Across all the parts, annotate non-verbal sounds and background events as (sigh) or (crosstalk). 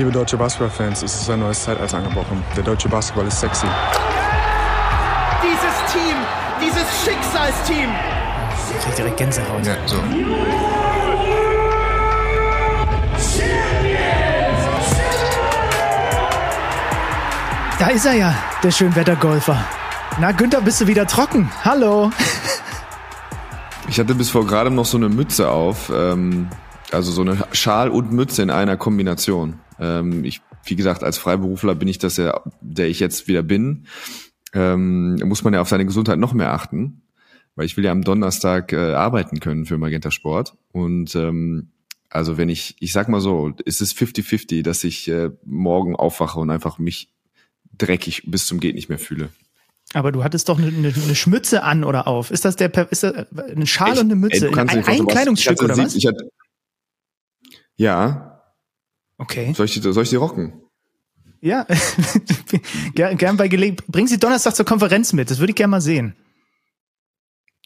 Liebe deutsche Basketballfans, es ist ein neues Zeitalter angebrochen. Der deutsche Basketball ist sexy. Dieses Team, dieses Schicksalsteam. Ich krieg direkt Gänsehaut. Ja, so. Da ist er ja, der Schönwettergolfer. Na, Günther, bist du wieder trocken? Hallo. Ich hatte bis vor gerade noch so eine Mütze auf, ähm, also so eine Schal und Mütze in einer Kombination. Ähm, ich, wie gesagt, als Freiberufler bin ich das ja, der ich jetzt wieder bin. Ähm, muss man ja auf seine Gesundheit noch mehr achten, weil ich will ja am Donnerstag äh, arbeiten können für Magenta Sport und ähm, also wenn ich, ich sag mal so, ist es 50-50, dass ich äh, morgen aufwache und einfach mich dreckig bis zum geht nicht mehr fühle. Aber du hattest doch eine, eine, eine Schmütze an oder auf. Ist das der ist das eine Schal und eine Mütze? Ey, ein ein Kleidungsstück ich oder was? Ich hatte, ja, Okay. soll ich, die, soll ich die rocken? Ja. (laughs) gern, gern bei Gelegenheit. Bring sie Donnerstag zur Konferenz mit. Das würde ich gerne mal sehen.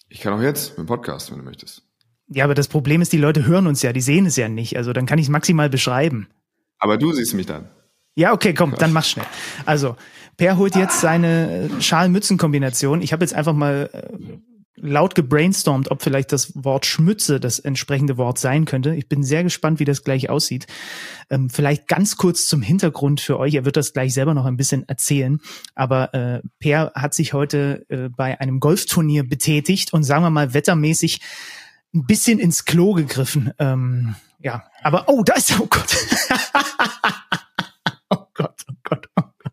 Ich kann auch jetzt mit dem Podcast, wenn du möchtest. Ja, aber das Problem ist, die Leute hören uns ja, die sehen es ja nicht. Also dann kann ich es maximal beschreiben. Aber du siehst mich dann. Ja, okay, komm, dann mach schnell. Also, Per holt jetzt seine äh, Schal-Mützen-Kombination. Ich habe jetzt einfach mal äh, laut gebrainstormt, ob vielleicht das Wort Schmütze das entsprechende Wort sein könnte. Ich bin sehr gespannt, wie das gleich aussieht. Ähm, vielleicht ganz kurz zum Hintergrund für euch. Er wird das gleich selber noch ein bisschen erzählen. Aber äh, Per hat sich heute äh, bei einem Golfturnier betätigt und sagen wir mal wettermäßig ein bisschen ins Klo gegriffen. Ähm, ja, aber oh, da ist er. Oh Gott. (laughs) oh Gott, oh Gott, oh Gott.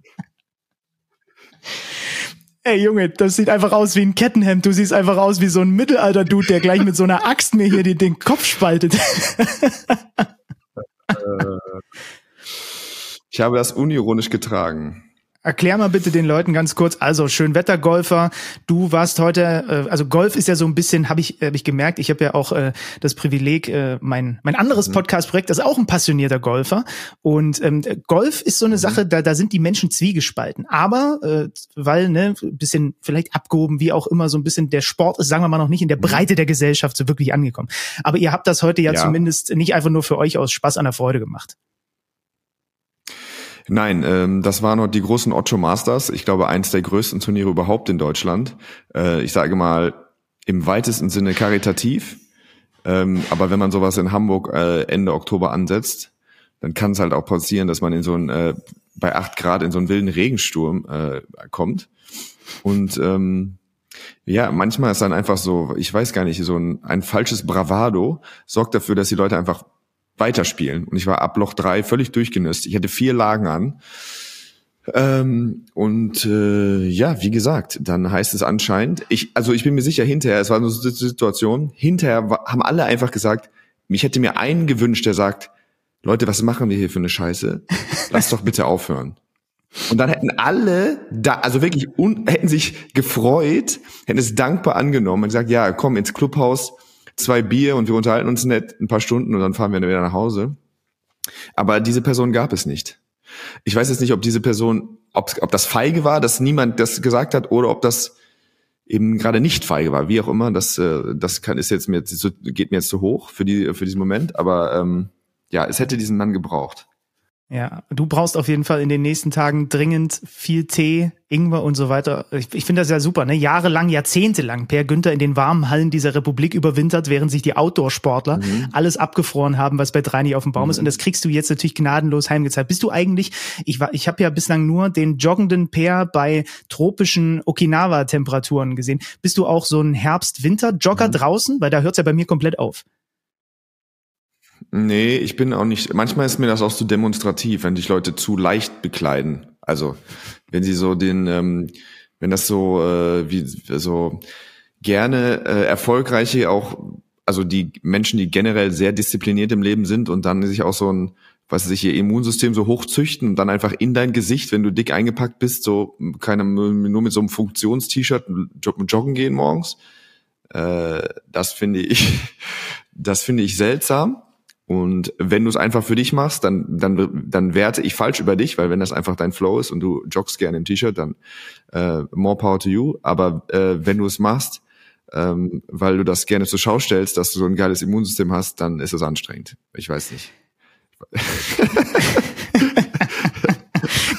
Ey Junge, das sieht einfach aus wie ein Kettenhemd. Du siehst einfach aus wie so ein Mittelalter-Dude, der gleich mit so einer Axt mir hier den, den Kopf spaltet. Ich habe das unironisch getragen. Erklär mal bitte den Leuten ganz kurz. Also Schönwettergolfer, du warst heute, äh, also Golf ist ja so ein bisschen, habe ich, hab ich gemerkt. Ich habe ja auch äh, das Privileg, äh, mein mein anderes Podcast-Projekt, das ist auch ein passionierter Golfer. Und ähm, Golf ist so eine Sache, da da sind die Menschen zwiegespalten. Aber äh, weil ne, ein bisschen vielleicht abgehoben, wie auch immer, so ein bisschen der Sport ist, sagen wir mal noch nicht in der Breite der Gesellschaft so wirklich angekommen. Aber ihr habt das heute ja, Ja. zumindest nicht einfach nur für euch aus Spaß an der Freude gemacht. Nein, ähm, das waren noch die großen Ocho Masters. Ich glaube, eins der größten Turniere überhaupt in Deutschland. Äh, ich sage mal, im weitesten Sinne karitativ. Ähm, aber wenn man sowas in Hamburg äh, Ende Oktober ansetzt, dann kann es halt auch passieren, dass man in so ein, äh, bei acht Grad in so einen wilden Regensturm äh, kommt. Und ähm, ja, manchmal ist dann einfach so, ich weiß gar nicht, so ein, ein falsches Bravado sorgt dafür, dass die Leute einfach weiterspielen. Und ich war ab Loch drei völlig durchgenüsst. Ich hatte vier Lagen an. Ähm, und äh, ja, wie gesagt, dann heißt es anscheinend, ich, also ich bin mir sicher, hinterher, es war so eine Situation, hinterher haben alle einfach gesagt, mich hätte mir einen gewünscht, der sagt, Leute, was machen wir hier für eine Scheiße? Lass doch bitte aufhören. Und dann hätten alle da, also wirklich, un, hätten sich gefreut, hätten es dankbar angenommen und gesagt, ja, komm ins Clubhaus, zwei Bier und wir unterhalten uns nett ein paar Stunden und dann fahren wir wieder nach Hause. Aber diese Person gab es nicht. Ich weiß jetzt nicht, ob diese Person, ob, ob das feige war, dass niemand das gesagt hat, oder ob das eben gerade nicht feige war, wie auch immer. Das, äh, das kann ist jetzt mir geht mir jetzt zu hoch für die für diesen Moment. Aber ähm, ja, es hätte diesen Mann gebraucht. Ja, du brauchst auf jeden Fall in den nächsten Tagen dringend viel Tee, Ingwer und so weiter. Ich, ich finde das ja super, ne? Jahrelang, jahrzehntelang Per Günther in den warmen Hallen dieser Republik überwintert, während sich die Outdoor-Sportler alles abgefroren haben, was bei drei nicht auf dem Baum ist. Und das kriegst du jetzt natürlich gnadenlos heimgezeigt. Bist du eigentlich, ich war, ich habe ja bislang nur den joggenden Per bei tropischen Okinawa-Temperaturen gesehen. Bist du auch so ein Herbst-Winter-Jogger draußen? Weil da hört's ja bei mir komplett auf. Nee, ich bin auch nicht. Manchmal ist mir das auch zu demonstrativ, wenn dich Leute zu leicht bekleiden. Also wenn sie so den, ähm, wenn das so äh, wie so gerne äh, erfolgreiche auch, also die Menschen, die generell sehr diszipliniert im Leben sind und dann sich auch so ein, was weiß ich, ihr Immunsystem so hochzüchten und dann einfach in dein Gesicht, wenn du dick eingepackt bist, so keine nur mit so einem Funktions-T-Shirt jog- joggen gehen morgens. Äh, das finde ich, (laughs) das finde ich seltsam. Und wenn du es einfach für dich machst, dann, dann, dann werte ich falsch über dich, weil wenn das einfach dein Flow ist und du joggst gerne im T-Shirt, dann äh, more power to you. Aber äh, wenn du es machst, ähm, weil du das gerne zur Schau stellst, dass du so ein geiles Immunsystem hast, dann ist es anstrengend. Ich weiß nicht. (laughs) (laughs)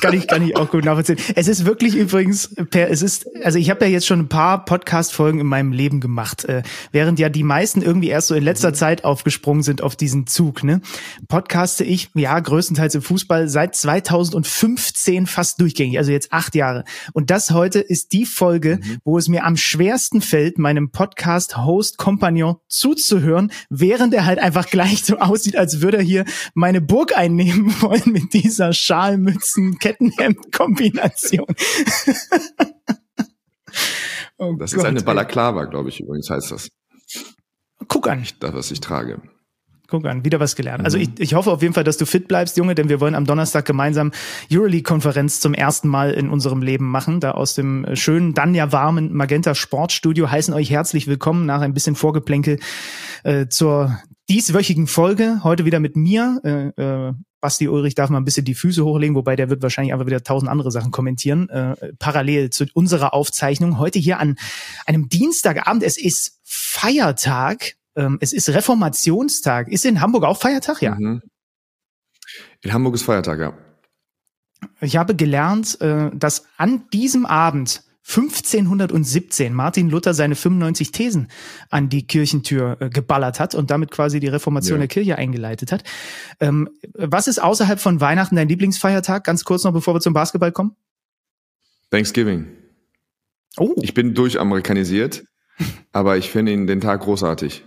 kann ich, kann ich auch gut nachvollziehen. Es ist wirklich übrigens, per, es ist, also ich habe ja jetzt schon ein paar Podcast-Folgen in meinem Leben gemacht, äh, während ja die meisten irgendwie erst so in letzter mhm. Zeit aufgesprungen sind auf diesen Zug. Ne? Podcaste ich, ja, größtenteils im Fußball seit 2015 fast durchgängig, also jetzt acht Jahre. Und das heute ist die Folge, mhm. wo es mir am schwersten fällt, meinem Podcast-Host-Kompagnon zuzuhören, während er halt einfach gleich so aussieht, als würde er hier meine Burg einnehmen (laughs) wollen mit dieser Schalmützen-Kettenhemd-Kombination. (laughs) oh das Gott, ist eine Balaklava, glaube ich, übrigens heißt das. Guck an. Das, was ich trage. Guck an, wieder was gelernt. Also mhm. ich, ich hoffe auf jeden Fall, dass du fit bleibst, Junge, denn wir wollen am Donnerstag gemeinsam Euroleague-Konferenz zum ersten Mal in unserem Leben machen. Da aus dem äh, schönen, dann ja warmen Magenta Sportstudio heißen euch herzlich willkommen nach ein bisschen Vorgeplänkel äh, zur dieswöchigen Folge. Heute wieder mit mir. Äh, äh, Basti Ulrich darf mal ein bisschen die Füße hochlegen, wobei der wird wahrscheinlich einfach wieder tausend andere Sachen kommentieren, äh, parallel zu unserer Aufzeichnung. Heute hier an einem Dienstagabend. Es ist Feiertag ähm, es ist Reformationstag. Ist in Hamburg auch Feiertag? Ja. Mhm. In Hamburg ist Feiertag, ja. Ich habe gelernt, äh, dass an diesem Abend 1517 Martin Luther seine 95 Thesen an die Kirchentür äh, geballert hat und damit quasi die Reformation ja. der Kirche eingeleitet hat. Ähm, was ist außerhalb von Weihnachten dein Lieblingsfeiertag? Ganz kurz noch, bevor wir zum Basketball kommen. Thanksgiving. Oh. Ich bin durchamerikanisiert, (laughs) aber ich finde ihn den Tag großartig.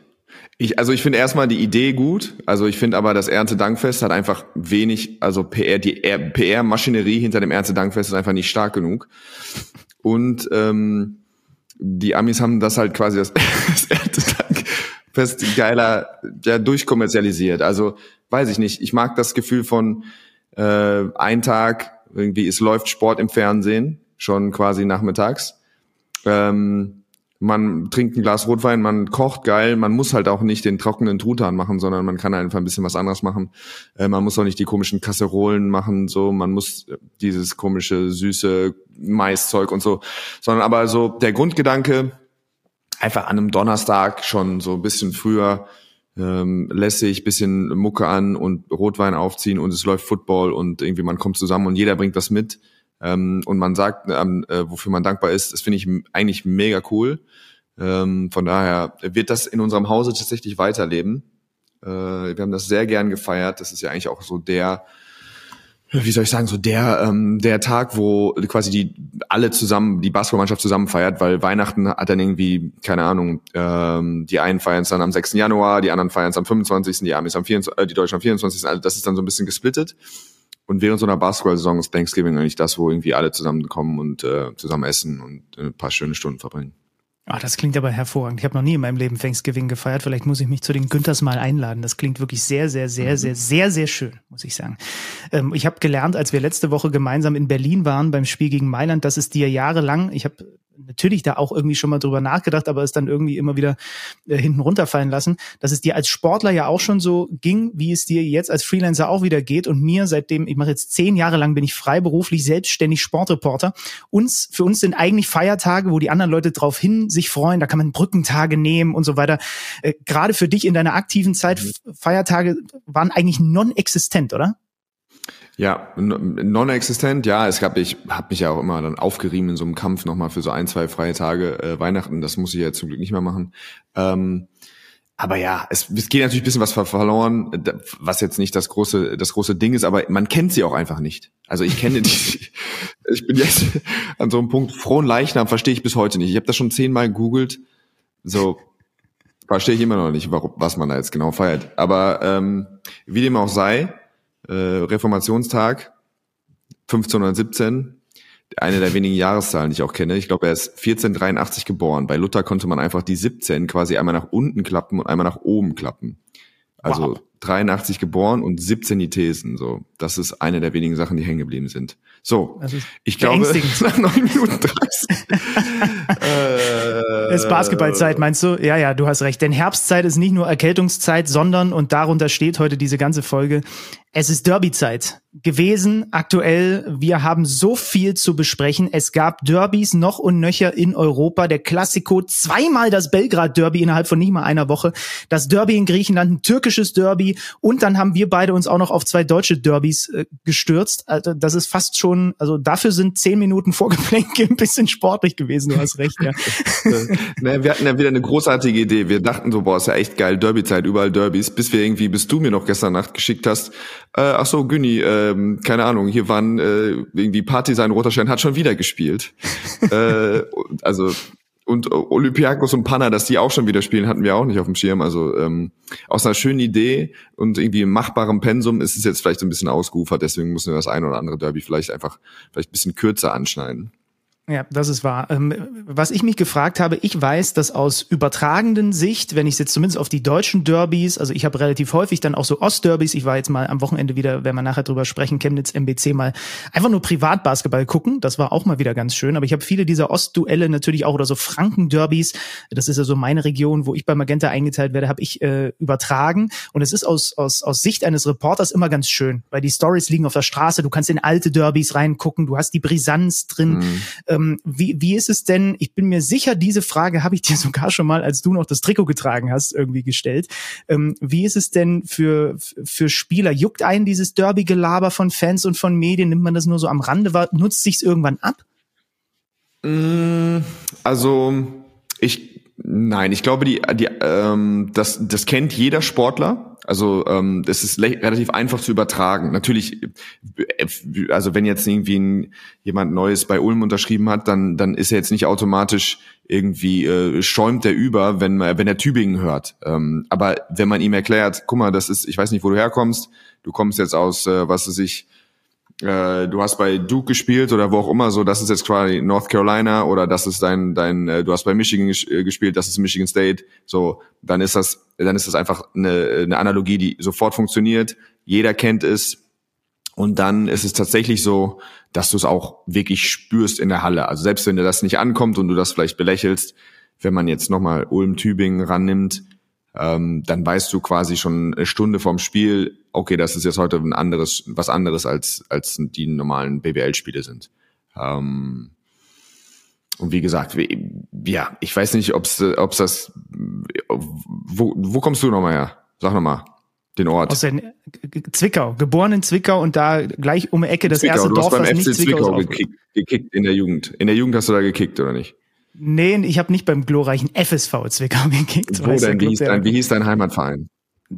Ich, also ich finde erstmal die Idee gut. Also ich finde aber, das Erntedankfest hat einfach wenig, also PR, die PR-Maschinerie hinter dem Erntedankfest ist einfach nicht stark genug. Und ähm, die Amis haben das halt quasi das, (laughs) das Erntedankfest geiler ja, durchkommerzialisiert. Also weiß ich nicht. Ich mag das Gefühl von äh, ein Tag irgendwie, es läuft Sport im Fernsehen, schon quasi nachmittags. Ähm, man trinkt ein Glas Rotwein, man kocht geil, man muss halt auch nicht den trockenen Truthahn machen, sondern man kann einfach ein bisschen was anderes machen. Äh, man muss auch nicht die komischen Kasserolen machen, so, man muss dieses komische, süße Maiszeug und so, sondern aber so der Grundgedanke, einfach an einem Donnerstag schon so ein bisschen früher ähm, lässig, bisschen Mucke an und Rotwein aufziehen und es läuft Football und irgendwie man kommt zusammen und jeder bringt was mit ähm, und man sagt, ähm, äh, wofür man dankbar ist, das finde ich eigentlich mega cool. Ähm, von daher wird das in unserem Hause tatsächlich weiterleben. Äh, wir haben das sehr gern gefeiert. Das ist ja eigentlich auch so der, wie soll ich sagen, so der ähm, der Tag, wo quasi die alle zusammen die Basketballmannschaft zusammen feiert, weil Weihnachten hat dann irgendwie keine Ahnung, ähm, die einen feiern es dann am 6. Januar, die anderen feiern es am 25., die Amis am 24., äh, die Deutschen am 24. Also das ist dann so ein bisschen gesplittet. Und während so einer Basketball-Saison ist Thanksgiving eigentlich das, wo irgendwie alle zusammenkommen und äh, zusammen essen und ein paar schöne Stunden verbringen. Ah, das klingt aber hervorragend. Ich habe noch nie in meinem Leben Thanksgiving gefeiert. Vielleicht muss ich mich zu den Günthers mal einladen. Das klingt wirklich sehr, sehr, sehr, mhm. sehr, sehr, sehr schön, muss ich sagen. Ähm, ich habe gelernt, als wir letzte Woche gemeinsam in Berlin waren beim Spiel gegen Mailand, dass es dir jahrelang, ich habe natürlich da auch irgendwie schon mal drüber nachgedacht, aber es dann irgendwie immer wieder äh, hinten runterfallen lassen, dass es dir als Sportler ja auch schon so ging, wie es dir jetzt als Freelancer auch wieder geht und mir seitdem, ich mache jetzt zehn Jahre lang, bin ich freiberuflich selbstständig Sportreporter. Uns, für uns sind eigentlich Feiertage, wo die anderen Leute drauf hin sich freuen, da kann man Brückentage nehmen und so weiter. Äh, Gerade für dich in deiner aktiven Zeit, mhm. Feiertage waren eigentlich non-existent, oder? Ja, non-existent, ja. Es gab, ich habe mich ja auch immer dann aufgerieben in so einem Kampf nochmal für so ein, zwei freie Tage äh, Weihnachten. Das muss ich ja zum Glück nicht mehr machen. Ähm, aber ja, es, es geht natürlich ein bisschen was verloren, was jetzt nicht das große, das große Ding ist, aber man kennt sie auch einfach nicht. Also ich kenne die, (laughs) (laughs) ich bin jetzt (laughs) an so einem Punkt, frohen Leichnam verstehe ich bis heute nicht. Ich habe das schon zehnmal gegoogelt, so verstehe ich immer noch nicht, warum, was man da jetzt genau feiert. Aber ähm, wie dem auch sei, äh, Reformationstag 1517, eine der wenigen Jahreszahlen, die ich auch kenne. Ich glaube, er ist 1483 geboren. Bei Luther konnte man einfach die 17 quasi einmal nach unten klappen und einmal nach oben klappen. Also wow. 83 geboren und 17 die Thesen. So, das ist eine der wenigen Sachen, die hängen geblieben sind. So, ich glaube, (laughs) nach 9 Minuten 30. (laughs) äh, ist Basketballzeit, meinst du? Ja, ja, du hast recht. Denn Herbstzeit ist nicht nur Erkältungszeit, sondern, und darunter steht heute diese ganze Folge, Es ist Derby-Zeit gewesen, aktuell. Wir haben so viel zu besprechen. Es gab Derbys noch und nöcher in Europa. Der Klassiko, zweimal das Belgrad-Derby innerhalb von nicht mal einer Woche. Das Derby in Griechenland, ein türkisches Derby. Und dann haben wir beide uns auch noch auf zwei deutsche Derbys äh, gestürzt. Also das ist fast schon, also dafür sind zehn Minuten Vorgeplänke (laughs) ein bisschen sportlich gewesen. Du hast recht, ja. (laughs) naja, wir hatten ja wieder eine großartige Idee. Wir dachten so, boah, ist ja echt geil, Derby-Zeit, überall Derbys. Bis wir irgendwie, bis du mir noch gestern Nacht geschickt hast, äh, ach so, Günni, ähm, keine Ahnung, hier waren äh, irgendwie Partisan Roterstein hat schon wieder gespielt. (laughs) äh, also und Olympiakos und Panna, dass die auch schon wieder spielen, hatten wir auch nicht auf dem Schirm. Also ähm, aus einer schönen Idee und irgendwie machbarem Pensum ist es jetzt vielleicht so ein bisschen ausgeufert. Deswegen müssen wir das ein oder andere Derby vielleicht einfach vielleicht ein bisschen kürzer anschneiden. Ja, das ist wahr. Ähm, was ich mich gefragt habe, ich weiß, dass aus übertragenden Sicht, wenn ich jetzt zumindest auf die deutschen Derbys, also ich habe relativ häufig dann auch so Ostderbys, ich war jetzt mal am Wochenende wieder, wenn wir nachher drüber sprechen, Chemnitz MBC mal einfach nur Privatbasketball gucken, das war auch mal wieder ganz schön, aber ich habe viele dieser Ostduelle natürlich auch oder so Franken-Derbys, das ist ja so meine Region, wo ich bei Magenta eingeteilt werde, habe ich äh, übertragen. Und es ist aus, aus, aus Sicht eines Reporters immer ganz schön, weil die Stories liegen auf der Straße, du kannst in alte Derbys reingucken, du hast die Brisanz drin, mhm ähm, wie, wie ist es denn? Ich bin mir sicher, diese Frage habe ich dir (laughs) sogar schon mal, als du noch das Trikot getragen hast, irgendwie gestellt. Ähm, wie ist es denn für, für Spieler? Juckt einen dieses Derby-Gelaber von Fans und von Medien? Nimmt man das nur so am Rande wahr? Nutzt sich's irgendwann ab? Mm, also, ich, nein, ich glaube, die, die, ähm, das, das kennt jeder Sportler also ähm, das ist relativ einfach zu übertragen. Natürlich, also wenn jetzt irgendwie ein, jemand Neues bei Ulm unterschrieben hat, dann dann ist er jetzt nicht automatisch irgendwie äh, schäumt der über, wenn wenn er Tübingen hört. Ähm, aber wenn man ihm erklärt, guck mal, das ist, ich weiß nicht, wo du herkommst, du kommst jetzt aus, äh, was weiß ich, äh, du hast bei Duke gespielt oder wo auch immer, so das ist jetzt quasi North Carolina oder das ist dein dein äh, du hast bei Michigan äh, gespielt, das ist Michigan State, so dann ist das dann ist das einfach eine, eine Analogie, die sofort funktioniert, jeder kennt es und dann ist es tatsächlich so, dass du es auch wirklich spürst in der Halle. Also selbst wenn dir das nicht ankommt und du das vielleicht belächelst, wenn man jetzt nochmal Ulm Tübingen rannimmt, ähm, dann weißt du quasi schon eine Stunde vorm Spiel, okay, das ist jetzt heute ein anderes, was anderes als, als die normalen BBL-Spiele sind. Ähm, und wie gesagt, wie, ja, ich weiß nicht, ob's, ob's das, wo, wo kommst du nochmal her? Sag nochmal den Ort. Aus der Zwickau, geboren in Zwickau und da gleich um die Ecke das Zwickau, erste du Dorf, hast beim was FC nicht Zwickau Zwickau gekickt, gekickt in der Jugend. In der Jugend hast du da gekickt, oder nicht? Nee, ich habe nicht beim glorreichen FSV Zwickau (laughs) gekickt. Wo denn? Wie hieß, dein, wie hieß dein Heimatverein?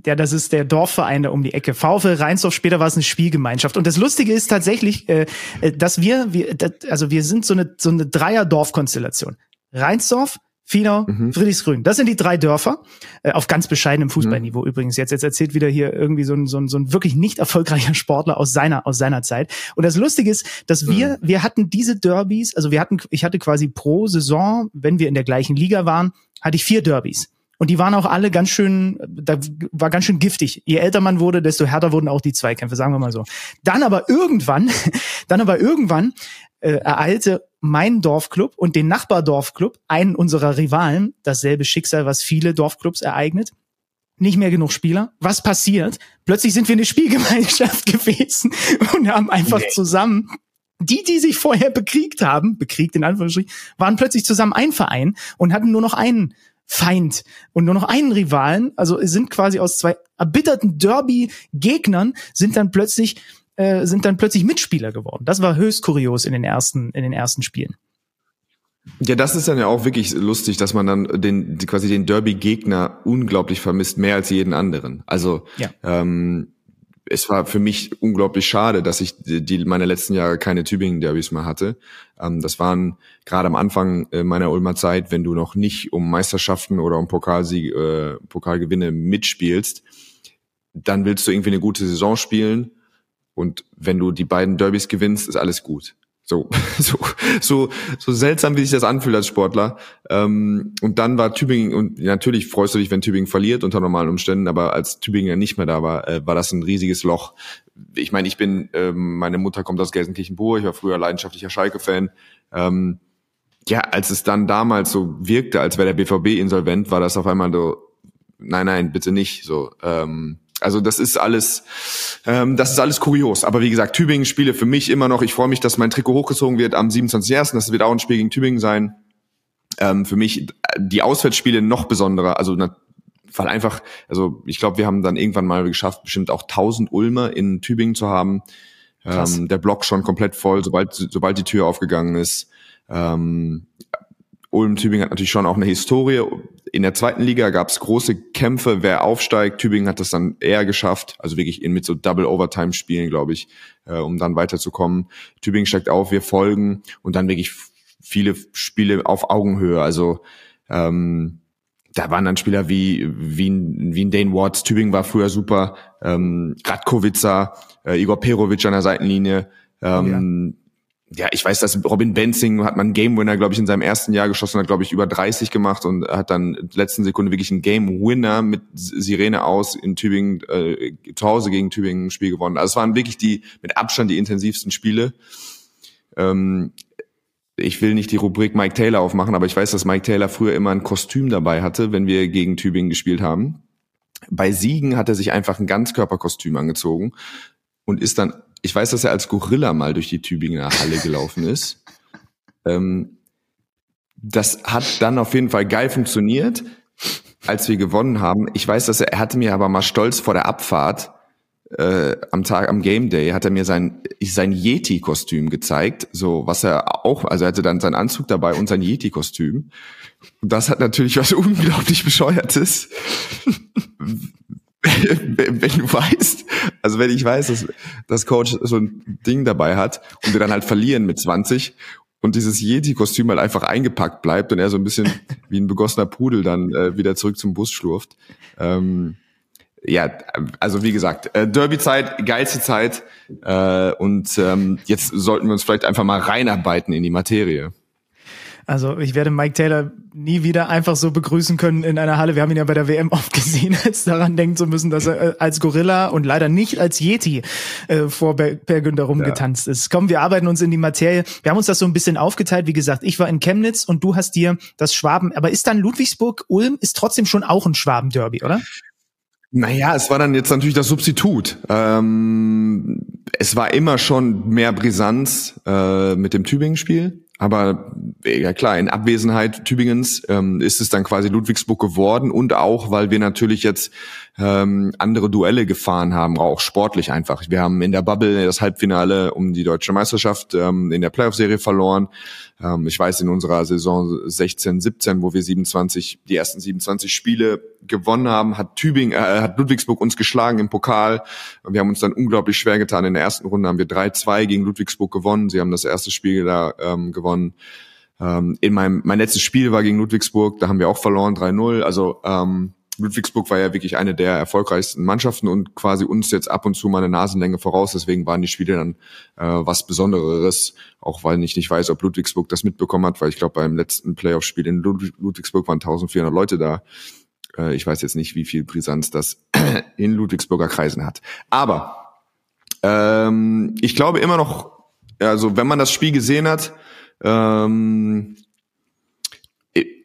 Ja, das ist der Dorfverein da um die Ecke. VfL Rheinsdorf, später war es eine Spielgemeinschaft. Und das Lustige ist tatsächlich, äh, äh, dass wir, wir also wir sind so eine, so eine Dreier-Dorfkonstellation. Rheinsdorf, Fienau, Mhm. Friedrichsgrün. Das sind die drei Dörfer, äh, auf ganz bescheidenem Fußballniveau übrigens. Jetzt, jetzt erzählt wieder hier irgendwie so ein, so, ein, so ein wirklich nicht erfolgreicher (laughs) Sportler aus seiner, aus seiner Zeit. Und das Lustige ist, dass wir, wir hatten diese Derbys, also wir hatten, ich hatte quasi pro Saison, wenn wir in der gleichen Liga waren, hatte ich vier Derbys. Und die waren auch alle ganz schön, da war ganz schön giftig. Je älter man wurde, desto härter wurden auch die Zweikämpfe, sagen wir mal so. Dann aber irgendwann, (laughs) dann aber irgendwann äh, ereilte mein Dorfclub und den Nachbardorfclub, einen unserer Rivalen, dasselbe Schicksal, was viele Dorfclubs ereignet. Nicht mehr genug Spieler. Was passiert? Plötzlich sind wir eine Spielgemeinschaft (laughs) gewesen und haben einfach zusammen die, die sich vorher bekriegt haben, bekriegt in Anführungsstrichen, waren plötzlich zusammen ein Verein und hatten nur noch einen Feind und nur noch einen Rivalen, also sind quasi aus zwei erbitterten Derby-Gegnern sind dann plötzlich äh, sind dann plötzlich Mitspieler geworden. Das war höchst kurios in den ersten in den ersten Spielen. Ja, das ist dann ja auch wirklich lustig, dass man dann den quasi den Derby-Gegner unglaublich vermisst, mehr als jeden anderen. Also Ja. ähm, es war für mich unglaublich schade, dass ich die, die meine letzten Jahre keine Tübingen-Derbys mehr hatte. Ähm, das waren gerade am Anfang äh, meiner Ulmer Zeit, wenn du noch nicht um Meisterschaften oder um Pokalsieg, äh, Pokalgewinne mitspielst, dann willst du irgendwie eine gute Saison spielen und wenn du die beiden Derbys gewinnst, ist alles gut. So, (laughs) so, so, so seltsam, wie sich das anfühlt als Sportler. Ähm, und dann war Tübingen, und natürlich freust du dich, wenn Tübingen verliert unter normalen Umständen, aber als Tübingen ja nicht mehr da war, äh, war das ein riesiges Loch. Ich meine, ich bin, ähm, meine Mutter kommt aus Gelsenkirchen-Bur, ich war früher leidenschaftlicher Schalke-Fan. Ähm, ja, als es dann damals so wirkte, als wäre der BVB insolvent, war das auf einmal so, nein, nein, bitte nicht. So, ähm, also das ist alles, ähm, das ist alles kurios. Aber wie gesagt, Tübingen spiele für mich immer noch. Ich freue mich, dass mein Trikot hochgezogen wird am 27.01. Das wird auch ein Spiel gegen Tübingen sein. Ähm, für mich die Auswärtsspiele noch besonderer. Also weil einfach, also ich glaube, wir haben dann irgendwann mal geschafft, bestimmt auch 1000 Ulmer in Tübingen zu haben. Ähm, der Block schon komplett voll, sobald sobald die Tür aufgegangen ist. Ähm, Ulm-Tübingen hat natürlich schon auch eine Historie. In der zweiten Liga gab es große Kämpfe, wer aufsteigt. Tübingen hat das dann eher geschafft, also wirklich in, mit so Double Overtime Spielen, glaube ich, äh, um dann weiterzukommen. Tübingen steigt auf, wir folgen und dann wirklich viele Spiele auf Augenhöhe. Also ähm, da waren dann Spieler wie wie, wie ein Dane Watts. Tübingen war früher super. Ähm, Radkovica, äh, Igor Perovic an der Seitenlinie. Ähm, ja ja, ich weiß, dass Robin Benzing hat man Game Winner, glaube ich, in seinem ersten Jahr geschossen, hat, glaube ich, über 30 gemacht und hat dann letzten Sekunde wirklich einen Game Winner mit Sirene aus in Tübingen, äh, zu Hause gegen Tübingen ein Spiel gewonnen. Also es waren wirklich die, mit Abstand die intensivsten Spiele. Ähm, ich will nicht die Rubrik Mike Taylor aufmachen, aber ich weiß, dass Mike Taylor früher immer ein Kostüm dabei hatte, wenn wir gegen Tübingen gespielt haben. Bei Siegen hat er sich einfach ein Ganzkörperkostüm angezogen und ist dann ich weiß, dass er als Gorilla mal durch die Tübinger Halle gelaufen ist. Ähm, das hat dann auf jeden Fall geil funktioniert, als wir gewonnen haben. Ich weiß, dass er, er hatte mir aber mal stolz vor der Abfahrt äh, am Tag am Game Day hat er mir sein sein Yeti Kostüm gezeigt, so was er auch, also er hatte dann seinen Anzug dabei und sein Yeti Kostüm. Und das hat natürlich was (laughs) unglaublich bescheuertes. Wenn du weißt, also wenn ich weiß, dass das Coach so ein Ding dabei hat und wir dann halt verlieren mit 20 und dieses Yeti-Kostüm halt einfach eingepackt bleibt und er so ein bisschen (laughs) wie ein begossener Pudel dann äh, wieder zurück zum Bus schlurft. Ähm, ja, also wie gesagt, äh, Derby-Zeit, geilste Zeit äh, und ähm, jetzt sollten wir uns vielleicht einfach mal reinarbeiten in die Materie. Also ich werde Mike Taylor nie wieder einfach so begrüßen können in einer Halle. Wir haben ihn ja bei der WM oft (laughs) gesehen, als daran denken zu müssen, dass er äh, als Gorilla und leider nicht als Yeti äh, vor Per Günther rumgetanzt ja. ist. Komm, wir arbeiten uns in die Materie. Wir haben uns das so ein bisschen aufgeteilt. Wie gesagt, ich war in Chemnitz und du hast dir das Schwaben. Aber ist dann Ludwigsburg-Ulm ist trotzdem schon auch ein Schwaben-Derby, oder? Naja, es war dann jetzt natürlich das Substitut. Ähm, es war immer schon mehr Brisanz äh, mit dem Tübingen-Spiel. Aber ja klar, in Abwesenheit Tübingens ähm, ist es dann quasi Ludwigsburg geworden und auch, weil wir natürlich jetzt ähm, andere Duelle gefahren haben, auch sportlich einfach. Wir haben in der Bubble das Halbfinale um die deutsche Meisterschaft ähm, in der Playoff-Serie verloren. Ähm, ich weiß, in unserer Saison 16, 17, wo wir 27, die ersten 27 Spiele gewonnen haben, hat Tübingen, äh, hat Ludwigsburg uns geschlagen im Pokal. Wir haben uns dann unglaublich schwer getan. In der ersten Runde haben wir 3-2 gegen Ludwigsburg gewonnen. Sie haben das erste Spiel da ähm, gewonnen. Ähm, in meinem mein letztes Spiel war gegen Ludwigsburg, da haben wir auch verloren 3-0. Also ähm, Ludwigsburg war ja wirklich eine der erfolgreichsten Mannschaften und quasi uns jetzt ab und zu mal eine Nasenlänge voraus. Deswegen waren die Spiele dann äh, was Besonderes, auch weil ich nicht weiß, ob Ludwigsburg das mitbekommen hat, weil ich glaube, beim letzten Playoff-Spiel in Ludwigsburg waren 1400 Leute da. Äh, ich weiß jetzt nicht, wie viel Brisanz das (clears throat) in Ludwigsburger Kreisen hat. Aber ähm, ich glaube immer noch, also wenn man das Spiel gesehen hat, ähm,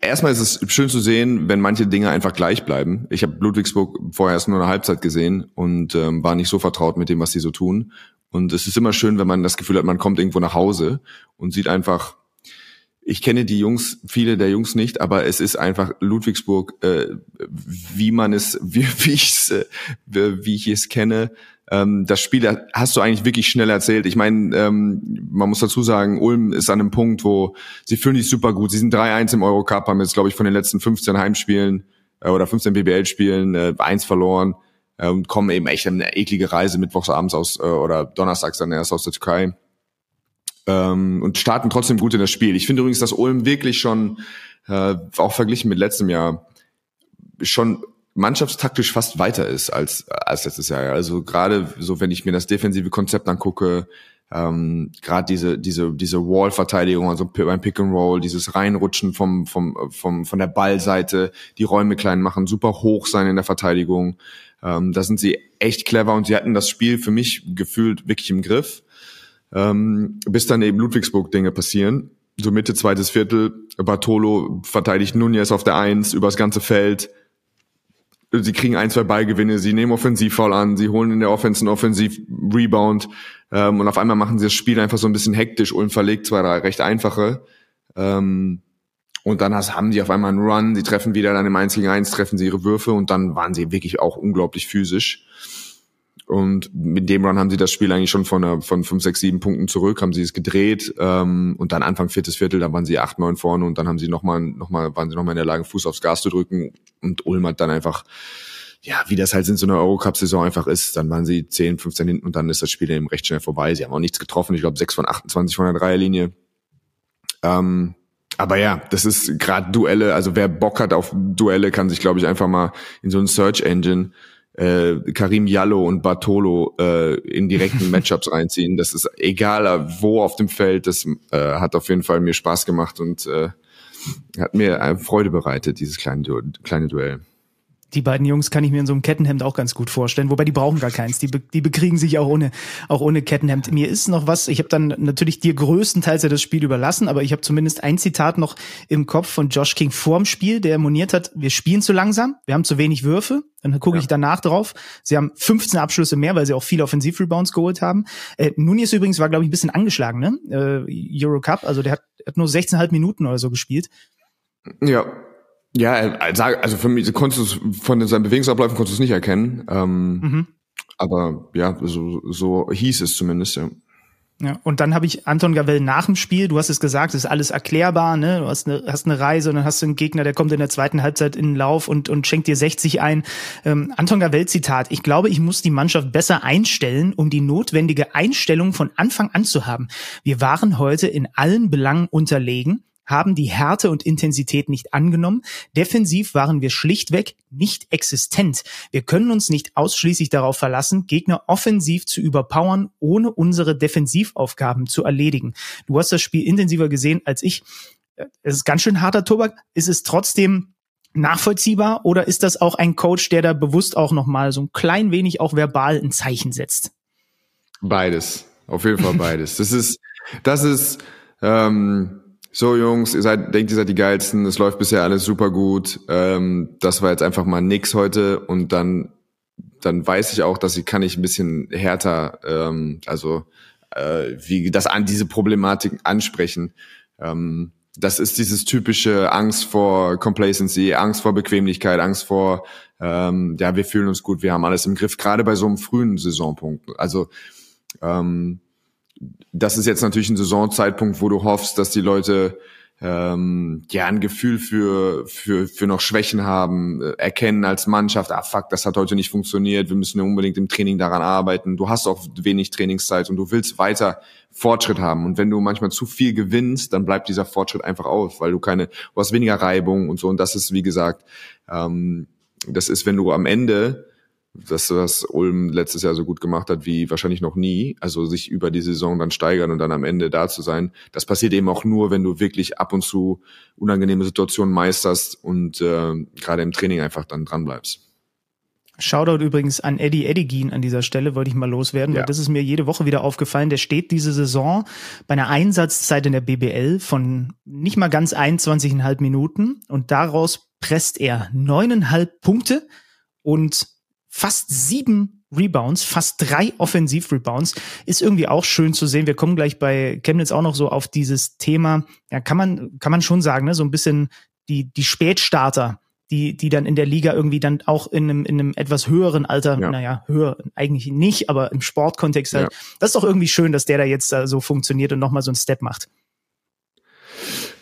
erstmal ist es schön zu sehen, wenn manche Dinge einfach gleich bleiben. Ich habe Ludwigsburg vorher erst nur eine Halbzeit gesehen und ähm, war nicht so vertraut mit dem, was sie so tun. Und es ist immer schön, wenn man das Gefühl hat, man kommt irgendwo nach Hause und sieht einfach, ich kenne die Jungs, viele der Jungs nicht, aber es ist einfach Ludwigsburg, äh, wie man es, (laughs) wie, wie äh, wie ich es kenne, ähm, das Spiel hast du eigentlich wirklich schnell erzählt. Ich meine, ähm, man muss dazu sagen, Ulm ist an einem Punkt, wo sie fühlen sich super gut. Sie sind 3-1 im Eurocup, haben jetzt, glaube ich, von den letzten 15 Heimspielen äh, oder 15 BBL-Spielen äh, eins verloren äh, und kommen eben echt eine eklige Reise mittwochsabends aus äh, oder donnerstags dann erst aus der Türkei. Ähm, und starten trotzdem gut in das Spiel. Ich finde übrigens, dass Ulm wirklich schon, äh, auch verglichen mit letztem Jahr, schon mannschaftstaktisch fast weiter ist als, als letztes Jahr. Also gerade so, wenn ich mir das defensive Konzept angucke, ähm, gerade diese diese diese Wall-Verteidigung, also beim Pick and Roll, dieses Reinrutschen vom vom vom von der Ballseite, die Räume klein machen, super hoch sein in der Verteidigung. Ähm, da sind sie echt clever und sie hatten das Spiel für mich gefühlt wirklich im Griff, ähm, bis dann eben Ludwigsburg Dinge passieren. So Mitte zweites Viertel, Bartolo verteidigt Nunez auf der Eins übers ganze Feld, sie kriegen ein, zwei Ballgewinne, sie nehmen Offensivfoul an, sie holen in der Offense einen Offensiv-Rebound ähm, und auf einmal machen sie das Spiel einfach so ein bisschen hektisch. Ulm verlegt zwei, drei recht einfache. Ähm, und dann hast, haben die auf einmal einen Run, sie treffen wieder dann im 1 gegen 1, treffen sie ihre Würfe und dann waren sie wirklich auch unglaublich physisch. Und mit dem Run haben sie das Spiel eigentlich schon von, von 5, 6, 7 Punkten zurück, haben sie es gedreht ähm, und dann Anfang viertes Viertel, da waren sie 8, 9 vorne und dann haben sie nochmal, noch mal, waren sie nochmal in der Lage, Fuß aufs Gas zu drücken und Ulm hat dann einfach, ja, wie das halt in so einer Eurocup-Saison einfach ist, dann waren sie 10, 15 hinten und dann ist das Spiel eben recht schnell vorbei. Sie haben auch nichts getroffen, ich glaube 6 von 28 von der Dreierlinie. Ähm, aber ja, das ist gerade Duelle, also wer Bock hat auf Duelle, kann sich, glaube ich, einfach mal in so einen Search Engine äh, Karim Jallo und Bartolo äh, in direkten (laughs) Matchups reinziehen. Das ist egal, wo auf dem Feld. Das äh, hat auf jeden Fall mir Spaß gemacht und äh, hat mir äh, Freude bereitet, dieses kleine, du kleine Duell die beiden Jungs kann ich mir in so einem Kettenhemd auch ganz gut vorstellen, wobei die brauchen gar keins. Die, be die bekriegen sich auch ohne, auch ohne Kettenhemd. Mir ist noch was, ich habe dann natürlich dir größtenteils ja das Spiel überlassen, aber ich habe zumindest ein Zitat noch im Kopf von Josh King vorm Spiel, der moniert hat, wir spielen zu langsam, wir haben zu wenig Würfe. Dann gucke ja. ich danach drauf. Sie haben 15 Abschlüsse mehr, weil sie auch viele Offensivrebounds geholt haben. Äh, Nunez übrigens war, glaube ich, ein bisschen angeschlagen, ne? Äh, Eurocup, also der hat, hat nur 16,5 Minuten oder so gespielt. Ja, ja, also für mich konntest du von seinen Bewegungsabläufen konntest du es nicht erkennen. Ähm, mhm. Aber ja, so, so hieß es zumindest, ja. Ja, und dann habe ich Anton Gavell nach dem Spiel, du hast es gesagt, es ist alles erklärbar, ne? Du hast eine, hast eine Reise und dann hast du einen Gegner, der kommt in der zweiten Halbzeit in den Lauf und, und schenkt dir 60 ein. Ähm, Anton Gavell Zitat, ich glaube, ich muss die Mannschaft besser einstellen, um die notwendige Einstellung von Anfang an zu haben. Wir waren heute in allen Belangen unterlegen haben die Härte und Intensität nicht angenommen. Defensiv waren wir schlichtweg nicht existent. Wir können uns nicht ausschließlich darauf verlassen, Gegner offensiv zu überpowern, ohne unsere Defensivaufgaben zu erledigen. Du hast das Spiel intensiver gesehen als ich. Es ist ganz schön harter Tobak. Ist es trotzdem nachvollziehbar oder ist das auch ein Coach, der da bewusst auch nochmal so ein klein wenig auch verbal ein Zeichen setzt? Beides. Auf jeden Fall beides. Das ist, das ist, ähm, so Jungs, ihr seid, denkt ihr seid die geilsten, es läuft bisher alles super gut. Ähm, das war jetzt einfach mal nix heute und dann, dann weiß ich auch, dass ich kann ich ein bisschen härter, ähm, also äh, wie das an diese Problematik ansprechen. Ähm, das ist dieses typische Angst vor Complacency, Angst vor Bequemlichkeit, Angst vor, ähm, ja, wir fühlen uns gut, wir haben alles im Griff, gerade bei so einem frühen Saisonpunkt. Also ähm, das ist jetzt natürlich ein Saisonzeitpunkt, wo du hoffst, dass die Leute ähm, ja ein Gefühl für für für noch Schwächen haben, äh, erkennen als Mannschaft, ah fuck, das hat heute nicht funktioniert, wir müssen ja unbedingt im Training daran arbeiten. Du hast auch wenig Trainingszeit und du willst weiter Fortschritt haben und wenn du manchmal zu viel gewinnst, dann bleibt dieser Fortschritt einfach aus, weil du keine, du hast weniger Reibung und so und das ist wie gesagt, ähm, das ist, wenn du am Ende das, was Ulm letztes Jahr so gut gemacht hat wie wahrscheinlich noch nie, also sich über die Saison dann steigern und dann am Ende da zu sein. Das passiert eben auch nur, wenn du wirklich ab und zu unangenehme Situationen meisterst und äh, gerade im Training einfach dann dran bleibst. Shoutout übrigens an Eddie Edigin an dieser Stelle, wollte ich mal loswerden, ja. weil das ist mir jede Woche wieder aufgefallen. Der steht diese Saison bei einer Einsatzzeit in der BBL von nicht mal ganz 21,5 Minuten und daraus presst er neuneinhalb Punkte und fast sieben Rebounds, fast drei Offensiv-Rebounds, ist irgendwie auch schön zu sehen. Wir kommen gleich bei Chemnitz auch noch so auf dieses Thema. Ja, kann man, kann man schon sagen, ne? so ein bisschen die, die Spätstarter, die, die dann in der Liga irgendwie dann auch in einem, in einem etwas höheren Alter, ja. naja, höher eigentlich nicht, aber im Sportkontext halt. Ja. Das ist doch irgendwie schön, dass der da jetzt so funktioniert und nochmal so einen Step macht.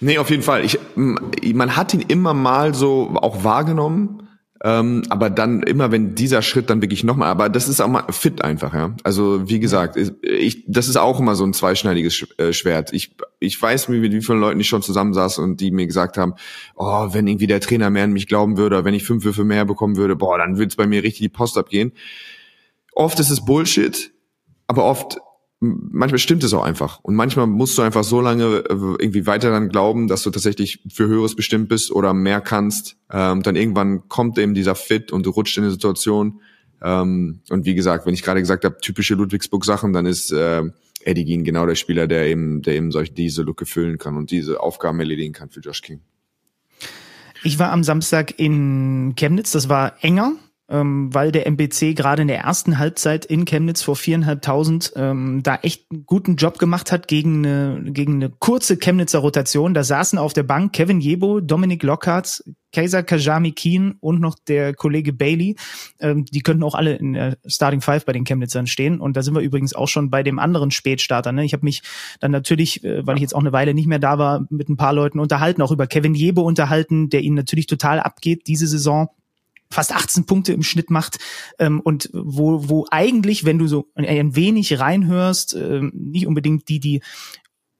Nee, auf jeden Fall. Ich, man hat ihn immer mal so auch wahrgenommen, ähm, aber dann immer, wenn dieser Schritt dann wirklich nochmal, aber das ist auch mal fit einfach, ja. Also wie gesagt, ich, das ist auch immer so ein zweischneidiges äh, Schwert. Ich, ich weiß, mit wie vielen Leuten ich schon zusammensaß und die mir gesagt haben, oh, wenn irgendwie der Trainer mehr an mich glauben würde, oder wenn ich fünf Würfe mehr bekommen würde, boah, dann würde es bei mir richtig die Post abgehen. Oft ist es Bullshit, aber oft manchmal stimmt es auch einfach. Und manchmal musst du einfach so lange äh, irgendwie weiter daran glauben, dass du tatsächlich für Höheres bestimmt bist oder mehr kannst. Ähm, dann irgendwann kommt eben dieser Fit und du rutscht in eine Situation. Ähm, und wie gesagt, wenn ich gerade gesagt habe, typische Ludwigsburg-Sachen, dann ist äh, Eddie Gein genau der Spieler, der eben, der eben solch diese Lücke füllen kann und diese Aufgaben erledigen kann für Josh King. Ich war am Samstag in Chemnitz, das war enger, ähm, weil der MBC gerade in der ersten Halbzeit in Chemnitz vor viereinhalbtausend ähm, da echt einen guten Job gemacht hat gegen eine, gegen eine kurze Chemnitzer Rotation. Da saßen auf der Bank Kevin Jebo, Dominik Lockhart, Kaiser Kajami Keen und noch der Kollege Bailey. Ähm, die könnten auch alle in der Starting Five bei den Chemnitzern stehen. Und da sind wir übrigens auch schon bei dem anderen Spätstarter. Ne? Ich habe mich dann natürlich, äh, weil ich jetzt auch eine Weile nicht mehr da war, mit ein paar Leuten unterhalten, auch über Kevin Jebo unterhalten, der ihn natürlich total abgeht diese Saison fast 18 Punkte im Schnitt macht ähm, und wo, wo eigentlich, wenn du so ein wenig reinhörst, ähm, nicht unbedingt die, die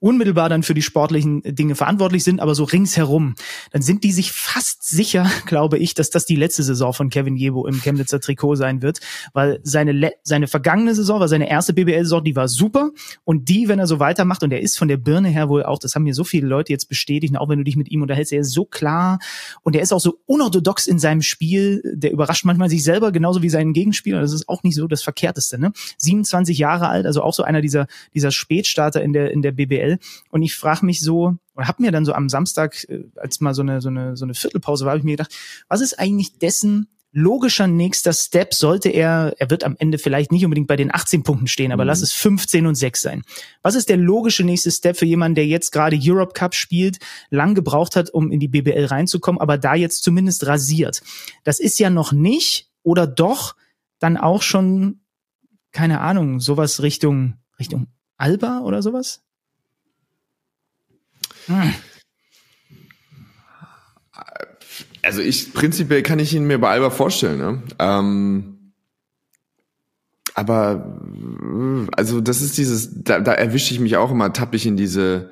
unmittelbar dann für die sportlichen Dinge verantwortlich sind, aber so ringsherum, dann sind die sich fast sicher, (laughs) glaube ich, dass das die letzte Saison von Kevin Jebo im Chemnitzer Trikot sein wird, weil seine seine vergangene Saison war seine erste BBL-Saison, die war super und die, wenn er so weitermacht und er ist von der Birne her wohl auch, das haben mir so viele Leute jetzt bestätigt, auch wenn du dich mit ihm unterhältst, er ist so klar und er ist auch so unorthodox in seinem Spiel, der überrascht manchmal sich selber genauso wie seinen Gegenspieler, das ist auch nicht so das Verkehrteste, ne? 27 Jahre alt, also auch so einer dieser dieser Spätstarter in der in der BBL aktuell. Und ich frage mich so, oder habe mir dann so am Samstag, äh, als mal so eine, so eine, so eine Viertelpause war, habe ich mir gedacht, was ist eigentlich dessen logischer nächster Step sollte er, er wird am Ende vielleicht nicht unbedingt bei den 18 Punkten stehen, aber mhm. lass es 15 und 6 sein. Was ist der logische nächste Step für jemanden, der jetzt gerade Europe Cup spielt, lang gebraucht hat, um in die BBL reinzukommen, aber da jetzt zumindest rasiert? Das ist ja noch nicht oder doch dann auch schon, keine Ahnung, sowas Richtung, Richtung Alba oder sowas? Also ich prinzipiell kann ich ihn mir bei Alba vorstellen, ne? Ähm, aber also das ist dieses, da, da erwische ich mich auch immer, tappe ich in diese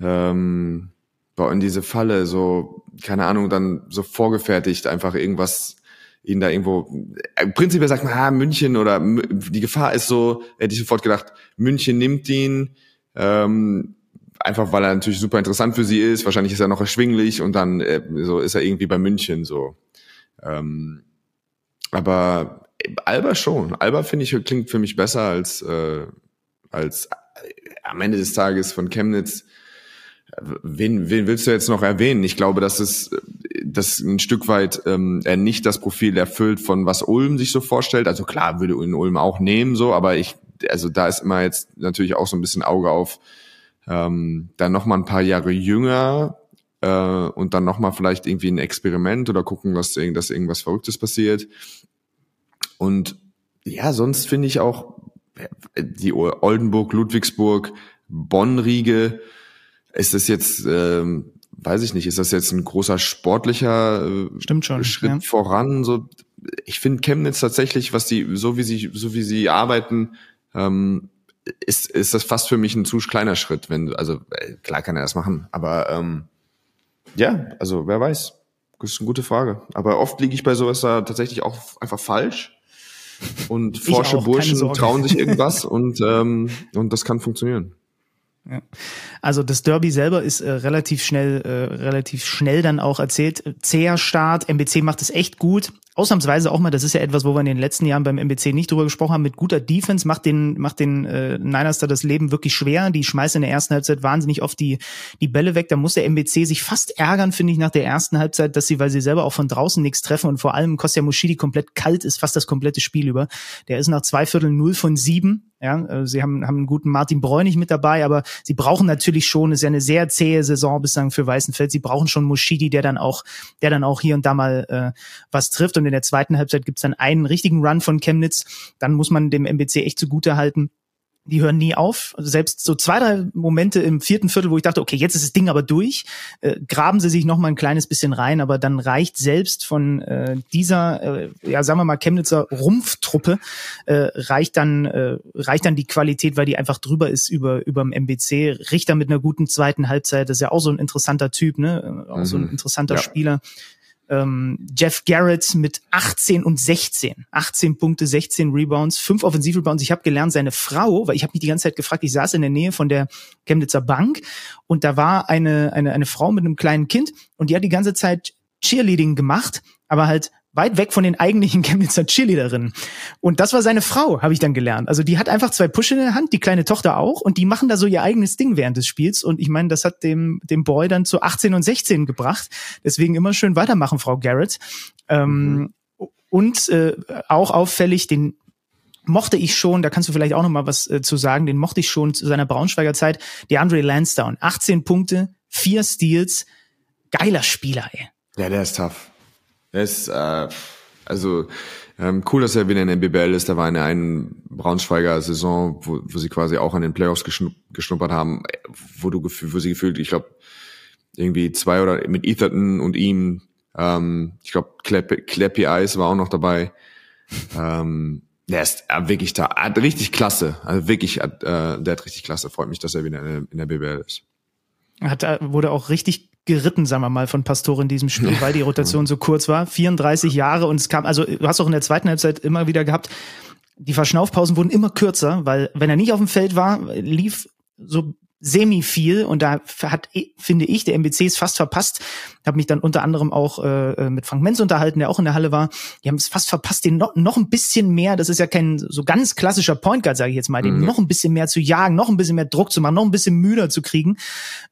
ähm, in diese Falle, so, keine Ahnung, dann so vorgefertigt, einfach irgendwas ihn da irgendwo. Äh, prinzipiell sagt man, ah, München oder die Gefahr ist so, hätte ich sofort gedacht, München nimmt ihn, ähm, einfach weil er natürlich super interessant für sie ist. Wahrscheinlich ist er noch erschwinglich und dann äh, so ist er irgendwie bei München so. Ähm, aber Alba schon. Alba finde ich klingt für mich besser als äh, als äh, am Ende des Tages von Chemnitz. Wen, wen willst du jetzt noch erwähnen? Ich glaube, dass es dass ein Stück weit ähm, er nicht das Profil erfüllt von was Ulm sich so vorstellt. Also klar würde ihn Ulm auch nehmen so, aber ich also da ist immer jetzt natürlich auch so ein bisschen Auge auf ähm, dann noch mal ein paar Jahre jünger äh, und dann noch mal vielleicht irgendwie ein Experiment oder gucken, was dass irgendwas Verrücktes passiert. Und ja, sonst finde ich auch die Oldenburg, Ludwigsburg, Bonn-Riege, ist das jetzt, ähm, weiß ich nicht, ist das jetzt ein großer sportlicher äh, Stimmt schon, Schritt ja. voran? So, ich finde Chemnitz tatsächlich, was die, so wie sie, so wie sie arbeiten, ähm, ist, ist das fast für mich ein zu kleiner Schritt, wenn also äh, klar kann er das machen, aber ähm, ja, also wer weiß, das ist eine gute Frage. Aber oft liege ich bei sowas da tatsächlich auch einfach falsch und forsche Burschen trauen sich (laughs) irgendwas und ähm, und das kann funktionieren. Ja. Also das Derby selber ist äh, relativ schnell, äh, relativ schnell dann auch erzählt. Zäher Start, MBC macht es echt gut ausnahmsweise auch mal, das ist ja etwas, wo wir in den letzten Jahren beim MBC nicht drüber gesprochen haben, mit guter Defense macht den, macht den äh, Niners da das Leben wirklich schwer. Die schmeißen in der ersten Halbzeit wahnsinnig oft die, die Bälle weg. Da muss der MBC sich fast ärgern, finde ich, nach der ersten Halbzeit, dass sie, weil sie selber auch von draußen nichts treffen und vor allem Kostja Mushidi komplett kalt ist, fast das komplette Spiel über. Der ist nach zwei Vierteln null von sieben. Ja, äh, sie haben, haben einen guten Martin Bräunig mit dabei, aber sie brauchen natürlich schon, ist ja eine sehr zähe Saison bislang für Weißenfeld. Sie brauchen schon Mushidi, der dann auch, der dann auch hier und da mal äh, was trifft. Und in der zweiten Halbzeit gibt's dann einen richtigen Run von Chemnitz. Dann muss man dem MBC echt zugute halten die hören nie auf. Also selbst so zwei, drei Momente im vierten Viertel, wo ich dachte, okay, jetzt ist das Ding aber durch, äh, graben sie sich noch mal ein kleines bisschen rein, aber dann reicht selbst von äh, dieser, äh, ja sagen wir mal Chemnitzer Rumpftruppe, äh, reicht dann äh, reicht dann die Qualität, weil die einfach drüber ist über über dem MBC. Richter mit einer guten zweiten Halbzeit, das ist ja auch so ein interessanter Typ, ne, auch mhm. so ein mhm. interessanter ja. Spieler ähm, Jeff Garrett mit 18 und 16. 18 Punkte, 16 Rebounds, 5 Offensivrebounds. Ich habe gelernt, seine Frau, weil ich habe mich die ganze Zeit gefragt, ich saß in der Nähe von der Chemnitzer Bank und da war eine, eine, eine Frau mit einem kleinen Kind und die hat die ganze Zeit Cheerleading gemacht, aber halt weit weg von den eigentlichen (laughs) Chemnitzer Cheerleaderinnen. Und das war seine Frau, habe ich dann gelernt. Also die hat einfach zwei Push in der Hand, die kleine Tochter auch, und die machen da so ihr eigenes Ding während des Spiels. Und ich meine, das hat dem, dem Boy dann zu 18 und 16 gebracht. Deswegen immer schön weitermachen, Frau Garrett. Ähm, mhm. Und äh, auch auffällig, den mochte ich schon, da kannst du vielleicht auch noch mal was äh, zu sagen, den mochte ich schon zu seiner Braunschweiger Zeit, der Andre Lansdowne. 18 Punkte, vier Steals, geiler Spieler, ey. Ja, der ist tough. Ist, äh, also ähm, cool, dass er wieder in der BBL ist. Da war in der einen Braunschweiger Saison, wo, wo sie quasi auch an den Playoffs geschnuppert haben, wo du wo sie gefühlt, ich glaube, irgendwie zwei oder mit Etherton und ihm, ähm, ich glaube, Clappy Eyes war auch noch dabei. ähm, der ist wirklich da, hat richtig klasse. Also wirklich, äh, der hat richtig klasse. Freut mich, dass er wieder in der, in der BBL ist. Hat, äh, wurde auch richtig geritten, sagen wir mal, von Pastor in diesem Spiel, weil die Rotation so kurz war. 34 Jahre und es kam, also du hast auch in der zweiten Halbzeit immer wieder gehabt, die Verschnaufpausen wurden immer kürzer, weil wenn er nicht auf dem Feld war, lief so semi viel und da hat, finde ich, der MBC es fast verpasst. Habe mich dann unter anderem auch äh, mit Frank Menz unterhalten, der auch in der Halle war. Die haben es fast verpasst, den noch, noch ein bisschen mehr, das ist ja kein so ganz klassischer Point Guard, sage ich jetzt mal, den mhm. noch ein bisschen mehr zu jagen, noch ein bisschen mehr Druck zu machen, noch ein bisschen müder zu kriegen.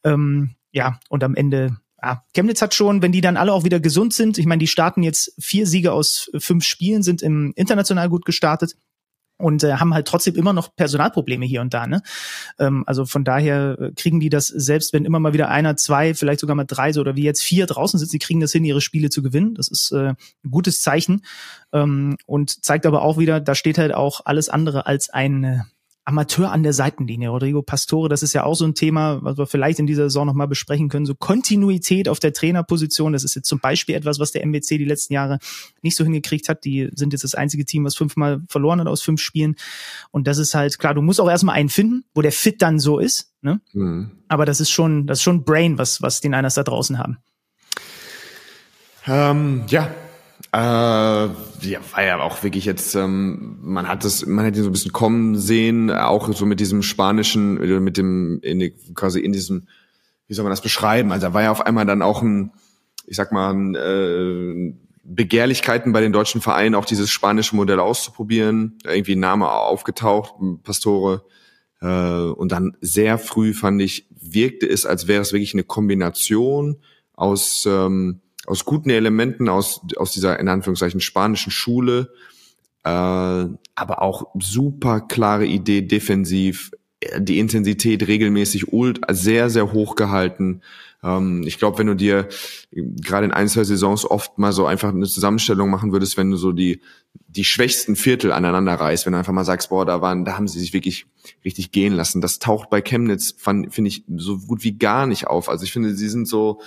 Ähm, ja, und am Ende ja, Chemnitz hat schon, wenn die dann alle auch wieder gesund sind, ich meine, die starten jetzt vier Siege aus fünf Spielen, sind im international gut gestartet und äh, haben halt trotzdem immer noch Personalprobleme hier und da. Ne? Ähm, also von daher äh, kriegen die das, selbst wenn immer mal wieder einer, zwei, vielleicht sogar mal drei so oder wie jetzt vier draußen sind, sie kriegen das hin, ihre Spiele zu gewinnen. Das ist äh, ein gutes Zeichen ähm, und zeigt aber auch wieder, da steht halt auch alles andere als ein Amateur an der Seitenlinie. Rodrigo Pastore, das ist ja auch so ein Thema, was wir vielleicht in dieser Saison nochmal besprechen können. So Kontinuität auf der Trainerposition, das ist jetzt zum Beispiel etwas, was der MBC die letzten Jahre nicht so hingekriegt hat. Die sind jetzt das einzige Team, was fünfmal verloren hat aus fünf Spielen. Und das ist halt klar, du musst auch erstmal einen finden, wo der Fit dann so ist. Ne? Mhm. Aber das ist schon, das ist schon Brain, was, was die Niners da draußen haben. Ähm, ja, äh, ja, war ja auch wirklich jetzt, ähm, man hat das, man hätte ihn so ein bisschen kommen sehen, auch so mit diesem spanischen, mit dem, in, quasi in diesem, wie soll man das beschreiben? Also da war ja auf einmal dann auch ein, ich sag mal, ein, äh, Begehrlichkeiten bei den deutschen Vereinen, auch dieses spanische Modell auszuprobieren. Irgendwie ein Name aufgetaucht, Pastore. Äh, und dann sehr früh fand ich, wirkte es, als wäre es wirklich eine Kombination aus ähm, aus guten Elementen aus, aus dieser in Anführungszeichen spanischen Schule, äh, aber auch super klare Idee defensiv, die Intensität regelmäßig ult, sehr, sehr hoch gehalten. Ähm, ich glaube, wenn du dir gerade in ein, zwei Saisons oft mal so einfach eine Zusammenstellung machen würdest, wenn du so die, die schwächsten Viertel aneinander reißt, wenn du einfach mal sagst, boah, da waren, da haben sie sich wirklich richtig gehen lassen. Das taucht bei Chemnitz, finde ich, so gut wie gar nicht auf. Also ich finde, sie sind so,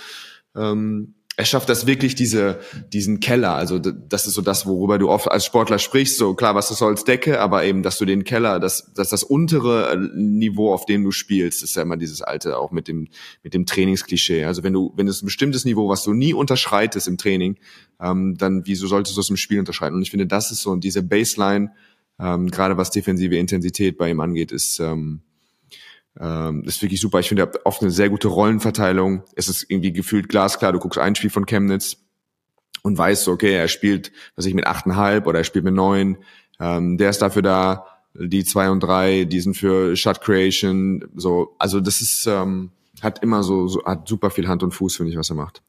ähm, er schafft das wirklich, diese, diesen Keller. Also das ist so das, worüber du oft als Sportler sprichst. So klar, was ist so als Decke, aber eben, dass du den Keller, dass, dass das untere äh, Niveau, auf dem du spielst, ist ja immer dieses alte, auch mit dem, mit dem Trainingsklischee. Also wenn du, wenn es ein bestimmtes Niveau, was du nie unterschreitest im Training, ähm, dann wieso solltest du es im Spiel unterschreiten? Und ich finde, das ist so, diese Baseline, ähm, gerade was defensive Intensität bei ihm angeht, ist, ähm, ähm, ist wirklich super. Ich finde, ihr habt oft eine sehr gute Rollenverteilung. Es ist irgendwie gefühlt glasklar. Du guckst ein Spiel von Chemnitz und weißt so, okay, er spielt, was ich mit achteinhalb oder er spielt mit neun. Ähm, der ist dafür da. Die zwei und drei, die sind für Shot Creation. So, also das ist ähm, hat immer so, so hat super viel Hand und Fuß, finde ich, was er macht.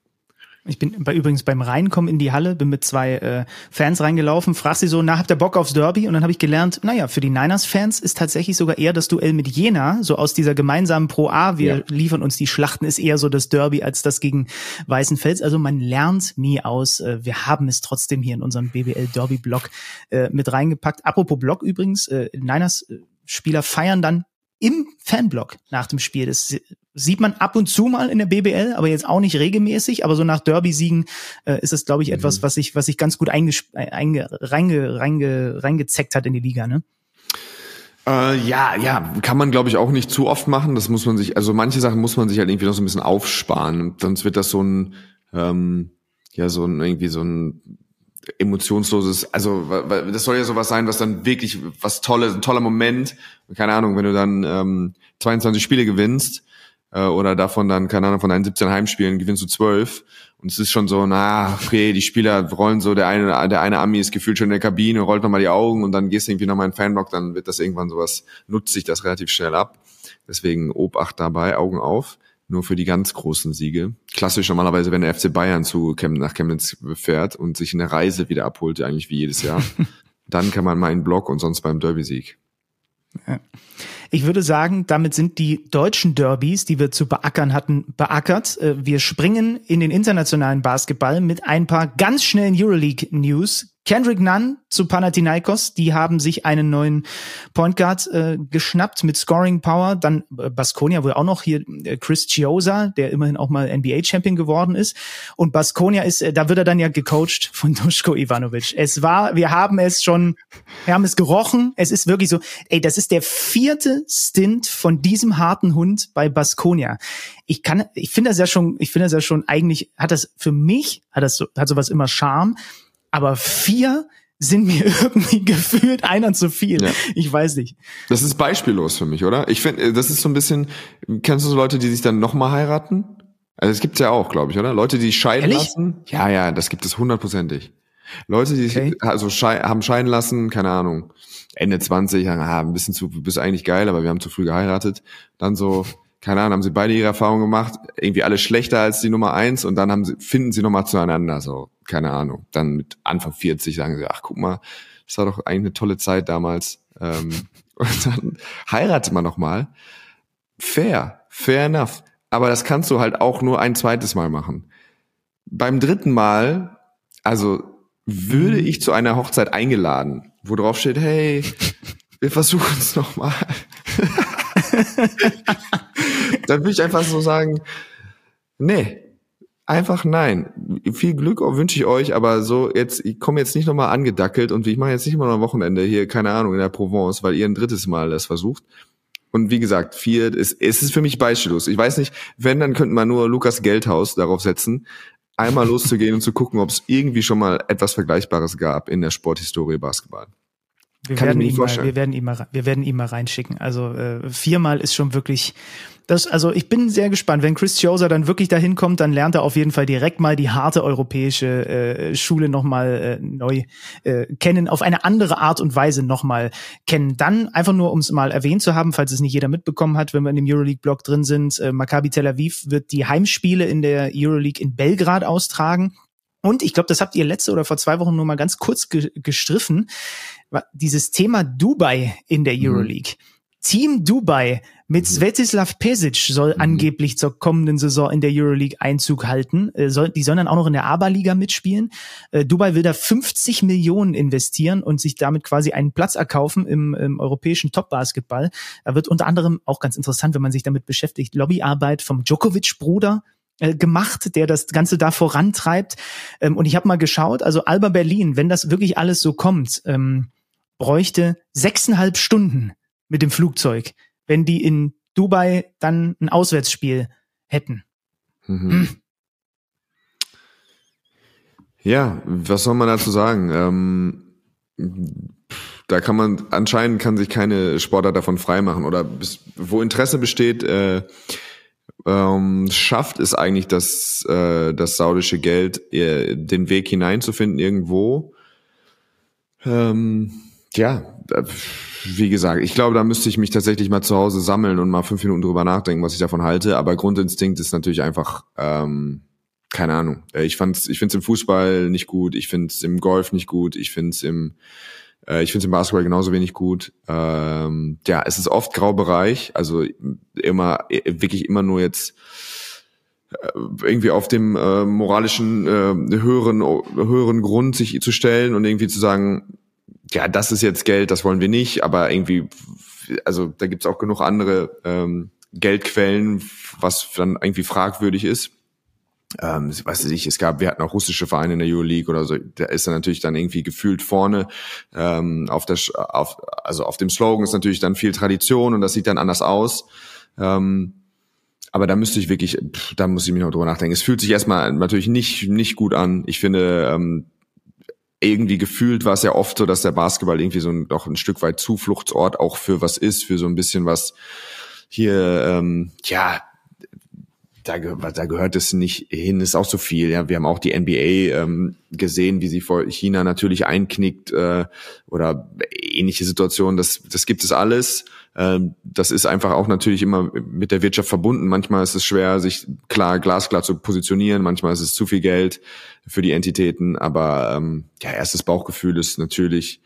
Ich bin bei, übrigens beim Reinkommen in die Halle, bin mit zwei äh, Fans reingelaufen, frag sie so, na, habt ihr Bock aufs Derby? Und dann habe ich gelernt, naja, für die Niners-Fans ist tatsächlich sogar eher das Duell mit Jena, so aus dieser gemeinsamen Pro A, wir ja. liefern uns die Schlachten, ist eher so das Derby als das gegen Weißenfels. Also man lernt nie aus. Äh, wir haben es trotzdem hier in unserem BBL-Derby-Blog äh, mit reingepackt. Apropos Blog übrigens, äh, Niners-Spieler feiern dann im Fanblock nach dem Spiel. Das sieht man ab und zu mal in der BBL, aber jetzt auch nicht regelmäßig. Aber so nach Derby-Siegen äh, ist es, glaube ich, etwas, mhm. was sich was sich ganz gut einge, einge, reinge, reinge, reingezeckt hat in die Liga, ne? Äh, ja, ja, kann man glaube ich auch nicht zu oft machen. Das muss man sich, also manche Sachen muss man sich halt irgendwie noch so ein bisschen aufsparen. Sonst wird das so ein, ähm, ja, so ein irgendwie so ein emotionsloses, also das soll ja sowas sein, was dann wirklich was Tolles, ein toller Moment, keine Ahnung, wenn du dann ähm, 22 Spiele gewinnst, äh, oder davon dann, keine Ahnung, von deinen 17 Heimspielen gewinnst du 12 und es ist schon so, na, okay, die Spieler rollen so, der eine, der eine Ami ist gefühlt schon in der Kabine, rollt nochmal die Augen und dann gehst du irgendwie nochmal in den Fanblock, dann wird das irgendwann sowas, nutzt sich das relativ schnell ab. Deswegen Obacht dabei, Augen auf. Nur für die ganz großen Siege. Klassisch normalerweise, wenn der FC Bayern zu Chemnitz, nach Chemnitz fährt und sich eine Reise wieder abholt, eigentlich wie jedes Jahr, (laughs) dann kann man mal in Block und sonst beim Derby-Sieg. Ja. Ich würde sagen, damit sind die deutschen Derbys, die wir zu beackern hatten, beackert. Äh, wir springen in den internationalen Basketball mit ein paar ganz schnellen Euroleague-News. Kendrick Nunn zu Panathinaikos, die haben sich einen neuen Point Guard äh, geschnappt mit Scoring Power. Dann äh, Baskonia, wo auch noch hier äh, Chris Chiosa, der immerhin auch mal NBA Champion geworden ist. Und Baskonia ist, äh, da wird er dann ja gecoacht von Duschko Ivanovic. Es war, wir haben es schon, wir haben es gerochen. Es ist wirklich so, ey, das ist der vierte Stint von diesem harten Hund bei Baskonia. Ich kann, ich finde das ja schon, ich finde das ja schon eigentlich, hat das für mich, hat das so, hat sowas immer Charme aber vier sind mir (laughs) irgendwie gefühlt einer zu viel. Ja. Ich weiß nicht. Das ist beispiellos für mich, oder? Ich finde, das ist so ein bisschen, kennst du so Leute, die sich dann nochmal heiraten? Also es gibt's ja auch, glaube ich, oder? Leute, die scheiden Ehrlich? lassen. Ja, ja, das gibt es hundertprozentig. Leute, die okay. sich also schei haben scheiden lassen, keine Ahnung, Ende 20, ah, ein bisschen zu, bist eigentlich geil, aber wir haben zu früh geheiratet. Dann so, keine Ahnung, haben sie beide ihre Erfahrungen gemacht, irgendwie alle schlechter als die Nummer eins und dann haben sie, finden sie nochmal zueinander, so, keine Ahnung. Dann mit Anfang 40 sagen sie, ach guck mal, das war doch eigentlich eine tolle Zeit damals. Ähm, (laughs) und dann heiratet man nochmal. Fair, fair enough. Aber das kannst du halt auch nur ein zweites Mal machen. Beim dritten Mal, also würde ich zu einer Hochzeit eingeladen, wo drauf steht, hey, wir versuchen es nochmal. (laughs) dann würde ich einfach so sagen, nee, einfach nein. Viel Glück wünsche ich euch, aber so jetzt, ich komme jetzt nicht nochmal angedackelt und ich mache jetzt nicht noch ein Wochenende hier, keine Ahnung, in der Provence, weil ihr ein drittes Mal das versucht. Und wie gesagt, vier, ist, es ist für mich beispiellos. Ich weiß nicht, wenn, dann könnten wir nur Lukas Geldhaus darauf setzen, einmal loszugehen und zu gucken, ob es irgendwie schon mal etwas Vergleichbares gab in der Sporthistorie Basketball. Wir Kann werden, ihm mal, wir werden ihm mal, wir werden ihm mal reinschicken. Also äh, viermal ist schon wirklich. Das, also ich bin sehr gespannt. Wenn Chris Choser dann wirklich dahin kommt, dann lernt er auf jeden Fall direkt mal die harte europäische äh, Schule nochmal äh, neu äh, kennen, auf eine andere Art und Weise nochmal kennen. Dann einfach nur, um es mal erwähnt zu haben, falls es nicht jeder mitbekommen hat, wenn wir in dem Euroleague-Blog drin sind, äh, Maccabi Tel Aviv wird die Heimspiele in der Euroleague in Belgrad austragen. Und ich glaube, das habt ihr letzte oder vor zwei Wochen nur mal ganz kurz ge gestriffen. Dieses Thema Dubai in der mhm. Euroleague. Mhm. Team Dubai mit mhm. Svetislav Pesic soll mhm. angeblich zur kommenden Saison in der Euroleague Einzug halten. Äh, soll, die sollen dann auch noch in der ABA-Liga mitspielen. Äh, Dubai will da 50 Millionen investieren und sich damit quasi einen Platz erkaufen im, im europäischen Top-Basketball. Da wird unter anderem auch ganz interessant, wenn man sich damit beschäftigt, Lobbyarbeit vom Djokovic-Bruder äh, gemacht, der das Ganze da vorantreibt. Ähm, und ich habe mal geschaut, also Alba Berlin, wenn das wirklich alles so kommt, ähm, bräuchte sechseinhalb Stunden mit dem Flugzeug, wenn die in Dubai dann ein Auswärtsspiel hätten. Mhm. Hm. Ja, was soll man dazu sagen? Ähm, da kann man anscheinend kann sich keine Sportler davon freimachen oder bis, wo Interesse besteht, äh, ähm, schafft es eigentlich das, äh, das saudische Geld, äh, den Weg hineinzufinden irgendwo. Ähm, ja, äh, wie gesagt, ich glaube, da müsste ich mich tatsächlich mal zu Hause sammeln und mal fünf Minuten drüber nachdenken, was ich davon halte. Aber Grundinstinkt ist natürlich einfach, ähm, keine Ahnung. Äh, ich fand's, ich finde es im Fußball nicht gut, ich finde es im Golf nicht gut, ich finde es im äh, ich finde es im Basketball genauso wenig gut. Ähm, ja, es ist oft Graubereich, also immer wirklich immer nur jetzt äh, irgendwie auf dem äh, moralischen äh, höheren höheren Grund sich zu stellen und irgendwie zu sagen, ja, das ist jetzt Geld, das wollen wir nicht, aber irgendwie, also da gibt's auch genug andere ähm, Geldquellen, was dann irgendwie fragwürdig ist ähm, weiß ich, es gab, wir hatten auch russische Vereine in der Euroleague oder so, da ist er natürlich dann irgendwie gefühlt vorne. Ähm, auf der, auf, also auf dem Slogan ist natürlich dann viel Tradition und das sieht dann anders aus. Ähm, aber da müsste ich wirklich, da muss ich mich noch drüber nachdenken. Es fühlt sich erstmal natürlich nicht, nicht gut an. Ich finde, ähm, irgendwie gefühlt war es ja oft so, dass der Basketball irgendwie so ein, doch ein Stück weit Zufluchtsort auch für was ist, für so ein bisschen was hier, ähm, ja, da, da gehört es nicht hin, ist auch so viel. Ja, wir haben auch die NBA ähm, gesehen, wie sie vor China natürlich einknickt äh, oder ähnliche Situationen. Das, das gibt es alles. Ähm, das ist einfach auch natürlich immer mit der Wirtschaft verbunden. Manchmal ist es schwer, sich klar glasklar zu positionieren. Manchmal ist es zu viel Geld für die Entitäten. Aber ähm, ja, erstes Bauchgefühl ist natürlich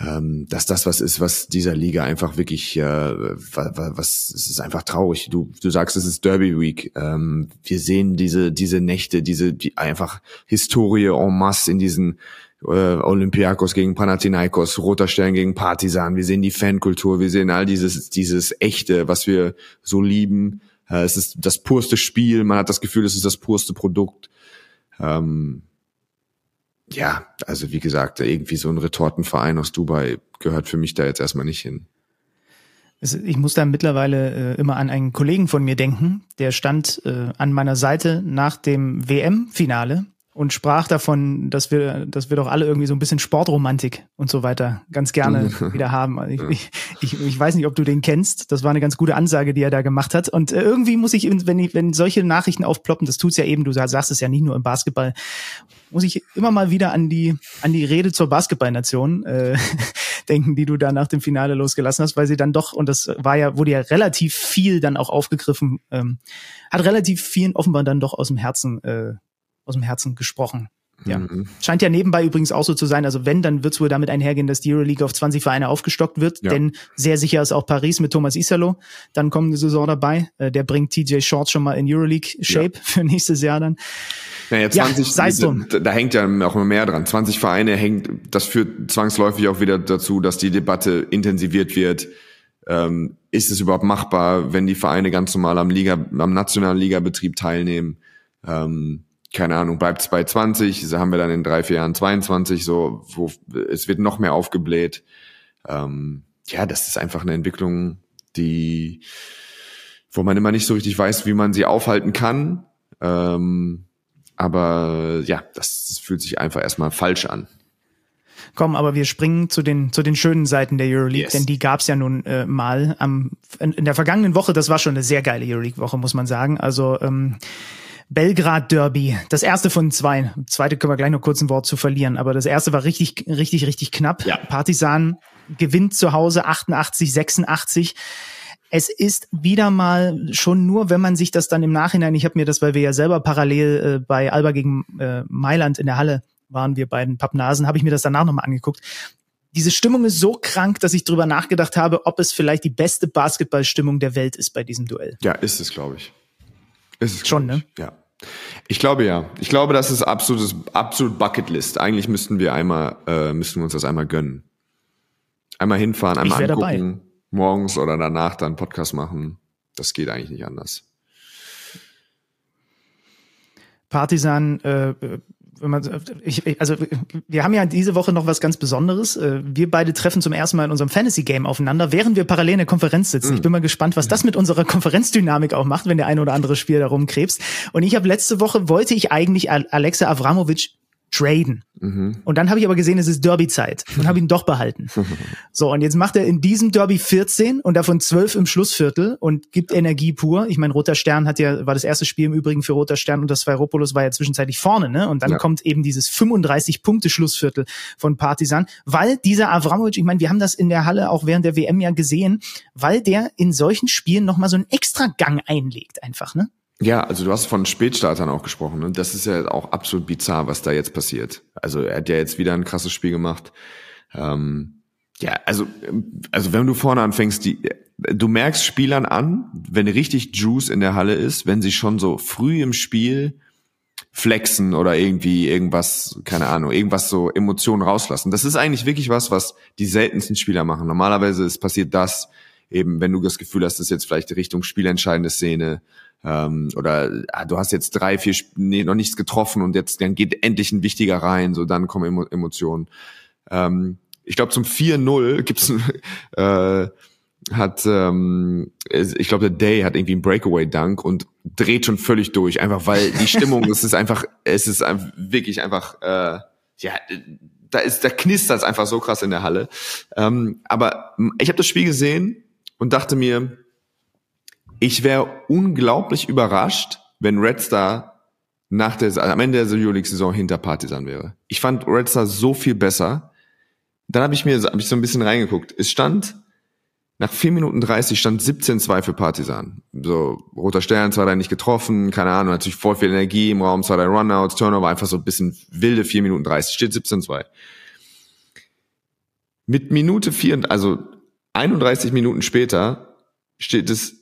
ähm, dass das was ist, was dieser Liga einfach wirklich, äh, was, was es ist einfach traurig. Du, du sagst, es ist Derby Week. Ähm, wir sehen diese, diese Nächte, diese die einfach Historie en masse in diesen Olympiakos gegen Panathinaikos, Roter Stern gegen Partisan. Wir sehen die Fankultur, wir sehen all dieses, dieses Echte, was wir so lieben. Äh, es ist das purste Spiel. Man hat das Gefühl, es ist das purste Produkt. Ähm, ja, also wie gesagt, irgendwie so ein Retortenverein aus Dubai gehört für mich da jetzt erstmal nicht hin. Ich muss da mittlerweile äh, immer an einen Kollegen von mir denken, der stand äh, an meiner Seite nach dem WM-Finale und sprach davon, dass wir, dass wir doch alle irgendwie so ein bisschen Sportromantik und so weiter ganz gerne (laughs) wieder haben. Also ich, ich, ich weiß nicht, ob du den kennst. Das war eine ganz gute Ansage, die er da gemacht hat. Und äh, irgendwie muss ich, wenn ich, wenn solche Nachrichten aufploppen, das tut's ja eben, du sagst es ja nicht nur im Basketball, muss ich immer mal wieder an die, an die Rede zur Basketballnation äh, (laughs) denken, die du da nach dem Finale losgelassen hast, weil sie dann doch, und das war ja, wurde ja relativ viel dann auch aufgegriffen, ähm, hat relativ vielen offenbar dann doch aus dem Herzen, äh, aus dem Herzen gesprochen. Ja. Mhm. Scheint ja nebenbei übrigens auch so zu sein. Also wenn, dann wird es wohl damit einhergehen, dass die Euroleague auf 20 Vereine aufgestockt wird. Ja. Denn sehr sicher ist auch Paris mit Thomas Isalo dann kommende Saison dabei. Äh, der bringt TJ Shorts schon mal in Euroleague-Shape ja. für nächstes Jahr dann. Naja, 20, ja, drum. Da, da hängt ja auch immer mehr dran. 20 Vereine hängt, das führt zwangsläufig auch wieder dazu, dass die Debatte intensiviert wird. Ähm, ist es überhaupt machbar, wenn die Vereine ganz normal am Liga, am nationalen Ligabetrieb teilnehmen? Ähm, keine Ahnung, bleibt es bei 20, so haben wir dann in drei, vier Jahren 22, so, wo es wird noch mehr aufgebläht. Ähm, ja, das ist einfach eine Entwicklung, die, wo man immer nicht so richtig weiß, wie man sie aufhalten kann. Ähm, aber ja, das fühlt sich einfach erstmal falsch an. Komm, aber wir springen zu den zu den schönen Seiten der Euroleague, yes. denn die gab's ja nun äh, mal am in, in, der vergangenen Woche. Das war schon eine sehr geile Euroleague-Woche, muss man sagen. Also ähm, Belgrad Derby, das erste von zwei. Zweite können wir gleich noch kurz ein Wort zu verlieren, aber das erste war richtig, richtig, richtig knapp. Ja. Partisan gewinnt zu Hause 88, 86. Es ist wieder mal schon nur, wenn man sich das dann im Nachhinein, ich habe mir das, weil wir ja selber parallel äh, bei Alba gegen äh, Mailand in der Halle waren, wir beiden Pappnasen, habe ich mir das danach nochmal angeguckt. Diese Stimmung ist so krank, dass ich drüber nachgedacht habe, ob es vielleicht die beste Basketballstimmung der Welt ist bei diesem Duell. Ja, ist es, glaube ich. Ist es, schon, ne? Ja. Ich glaube ja. Ich glaube, das ist absolutes, absolut Bucketlist. Eigentlich müssten wir einmal, äh, müssten wir uns das einmal gönnen. Einmal hinfahren, einmal angucken, dabei. morgens oder danach dann Podcast machen. Das geht eigentlich nicht anders. Partisan äh, wenn man, ich, also wir haben ja diese Woche noch was ganz Besonderes. Äh, wir beide treffen zum ersten Mal in unserem Fantasy-Game aufeinander, während wir parallel in der Konferenz sitzen. Mhm. Ich bin mal gespannt, was das mit unserer Konferenzdynamik auch macht, wenn der eine oder andere Spiel da rumkrebst. Und ich habe letzte Woche, wollte ich eigentlich Alexa Avramovic traden. Mhm. Und dann habe ich aber gesehen, es ist Derby-Zeit und habe ihn doch behalten. (laughs) so, und jetzt macht er in diesem Derby 14 und davon 12 im Schlussviertel und gibt Energie pur. Ich meine, Roter Stern hat ja, war das erste Spiel im Übrigen für Roter Stern und das Sveiropoulos war ja zwischenzeitlich vorne, ne? Und dann ja. kommt eben dieses 35-Punkte-Schlussviertel von Partisan, weil dieser Avramovic, ich meine, wir haben das in der Halle auch während der WM ja gesehen, weil der in solchen Spielen nochmal so einen extra Gang einlegt einfach, ne? Ja, also du hast von Spätstartern auch gesprochen und das ist ja auch absolut bizarr, was da jetzt passiert. Also er hat ja jetzt wieder ein krasses Spiel gemacht. Ähm, ja, also also wenn du vorne anfängst, die du merkst Spielern an, wenn richtig Juice in der Halle ist, wenn sie schon so früh im Spiel flexen oder irgendwie irgendwas, keine Ahnung, irgendwas so Emotionen rauslassen. Das ist eigentlich wirklich was, was die seltensten Spieler machen. Normalerweise ist passiert das eben, wenn du das Gefühl hast, das ist jetzt vielleicht Richtung spielentscheidende Szene ähm, oder ah, du hast jetzt drei, vier, nee, noch nichts getroffen und jetzt dann geht endlich ein wichtiger rein, so dann kommen Emo Emotionen. Ähm, ich glaube zum 4-0 gibt's (laughs) äh, hat ähm, ich glaube der Day hat irgendwie einen Breakaway Dunk und dreht schon völlig durch, einfach weil die Stimmung, es ist einfach, es ist wirklich einfach, äh, ja, da ist, da knistert es einfach so krass in der Halle. Ähm, aber ich habe das Spiel gesehen und dachte mir, Ich wäre unglaublich überrascht, wenn Red Star nach der, am Ende der Euroleague-Saison hinter Partisan wäre. Ich fand Red Star so viel besser. Dann habe ich mir hab ich so ein bisschen reingeguckt. Es stand nach 4 Minuten 30 stand 17-2 für Partisan. So, roter Stern, zwar da nicht getroffen, keine Ahnung, natürlich voll viel Energie im Raum, der Runouts, Turnover, einfach so ein bisschen wilde 4 Minuten 30, steht 17-2. Mit Minute 4, also 31 Minuten später steht es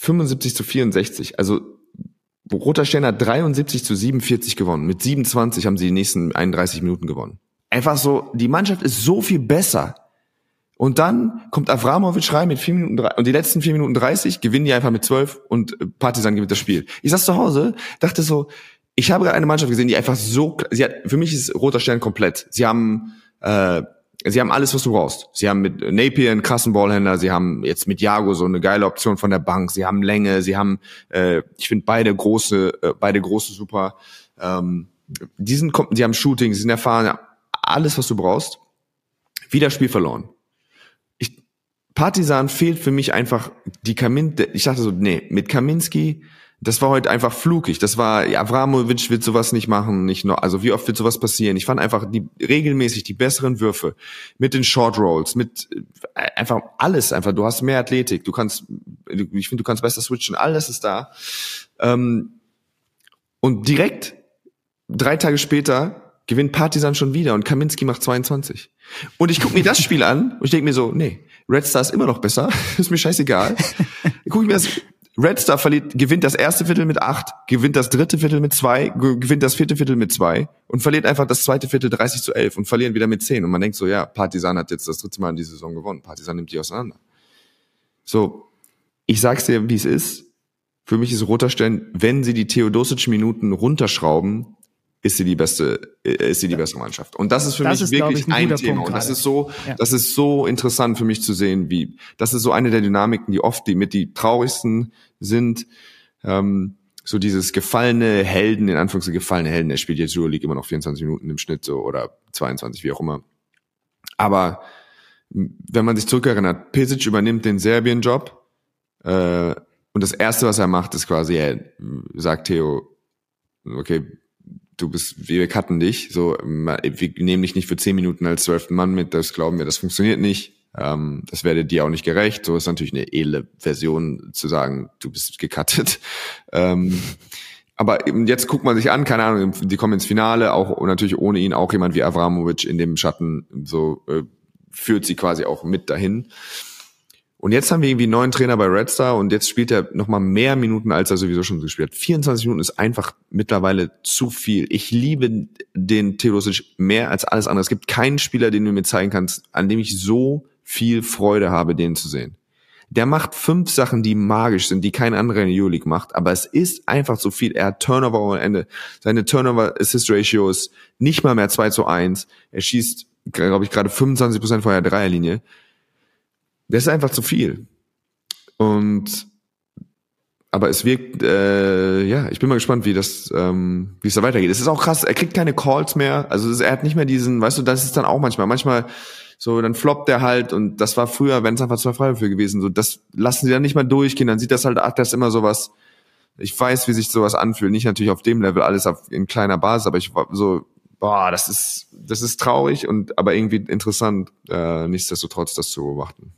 75 zu 64. Also Roter Stern hat 73 zu 47 gewonnen. Mit 27 haben sie die nächsten 31 Minuten gewonnen. Einfach so, die Mannschaft ist so viel besser. Und dann kommt Avramovic rein mit vier Minuten drei, und die letzten vier Minuten dreißig gewinnen die einfach mit zwölf und Partisan gewinnt das Spiel. Ich saß zu Hause, dachte so, ich habe eine Mannschaft gesehen, die einfach so, sie hat, für mich ist Roter Stern komplett. Sie haben, äh, sie haben alles, was du brauchst. Sie haben mit Napier einen krassen Ballhändler, sie haben jetzt mit Jago so eine geile Option von der Bank, sie haben Länge, sie haben, äh, ich finde beide große, äh, beide große super. Ähm, die sind, die haben Shooting, sie sind erfahren, alles, was du brauchst. Wieder Spiel verloren Partisan fehlt für mich einfach die Kamin, ich dachte so, nee, mit Kaminski, das war heute einfach flugig. Das war, Avramovic wird sowas nicht machen, nicht nur, also wie oft wird sowas passieren? Ich fand einfach die, regelmäßig die besseren Würfe mit den Short Rolls, mit, äh, einfach alles einfach. Du hast mehr Athletik, du kannst, ich finde, du kannst besser switchen, alles ist da. Ähm, und direkt, drei Tage später, gewinnt Partisan schon wieder und Kaminski macht 22. Und ich gucke mir das Spiel an und ich denke mir so, nee, Red Star ist immer noch besser. (laughs) ist mir scheißegal. Guck ich mir das. Red Star verliert, gewinnt das erste Viertel mit acht, gewinnt das dritte Viertel mit zwei, gewinnt das vierte Viertel mit zwei und verliert einfach das zweite Viertel 30 zu 11 und verlieren wieder mit zehn. Und man denkt so, ja, Partisan hat jetzt das dritte Mal in dieser Saison gewonnen. Partisan nimmt die auseinander. So, ich sag's dir, wie es ist. Für mich ist Roter Stern, wenn sie die Theodosic-Minuten runterschrauben, ist sie die beste, äh, ist sie die bessere Mannschaft. Und das ist für das mich ist, wirklich ich, ein, ein Thema. Und das ist so, ja. das ist so interessant für mich zu sehen, wie, das ist so eine der Dynamiken, die oft die mit die traurigsten sind. Ähm, so dieses gefallene Helden, in Anführungszeichen gefallene Helden, er spielt jetzt Euroleague immer noch 24 Minuten im Schnitt so oder 22, wie auch immer. Aber wenn man sich zurückerinnert, Pesic übernimmt den Serbien-Job äh, und das Erste, was er macht, ist quasi, er sagt Theo, okay, du bist, wir cutten dich, so, wir nehmen dich nicht für zehn Minuten als zwölften Mann mit, das glauben wir, das funktioniert nicht. Ähm, das werde dir auch nicht gerecht. So ist natürlich eine edle Version zu sagen, du bist gecuttet. (laughs) Ähm, aber jetzt guckt man sich an, keine Ahnung, die kommen ins Finale, auch natürlich ohne ihn auch jemand wie Avramovic in dem Schatten so äh, führt sie quasi auch mit dahin. Und jetzt haben wir irgendwie einen neuen Trainer bei Red Star und jetzt spielt er nochmal mehr Minuten, als er sowieso schon gespielt hat. 24 Minuten ist einfach mittlerweile zu viel. Ich liebe den Theodosic mehr als alles andere. Es gibt keinen Spieler, den du mir zeigen kannst, an dem ich so viel Freude habe, den zu sehen. Der macht fünf Sachen, die magisch sind, die kein anderer in der Euroleague macht, aber es ist einfach zu viel. Er hat Turnover ohne Ende. Seine Turnover-Assist-Ratio ist nicht mal mehr 2 zu 1. Er schießt, glaube ich, gerade 25 Prozent vor der Dreierlinie. Das ist einfach zu viel. Und aber es wirkt, äh, ja, ich bin mal gespannt, wie das, ähm, wie es da weitergeht. Es ist auch krass, er kriegt keine Calls mehr, also er hat nicht mehr diesen, weißt du, das ist dann auch manchmal, manchmal so, dann floppt er halt und das war früher, wenn es einfach zwei Freiwürfe gewesen, so, das lassen sie dann nicht mal durchgehen, dann sieht das halt, ach, das ist immer sowas, ich weiß, wie sich sowas anfühlt, nicht natürlich auf dem Level, alles auf, in kleiner Basis, aber ich war so, boah, das ist, das ist traurig und aber irgendwie interessant, äh, nichtsdestotrotz das zu beobachten.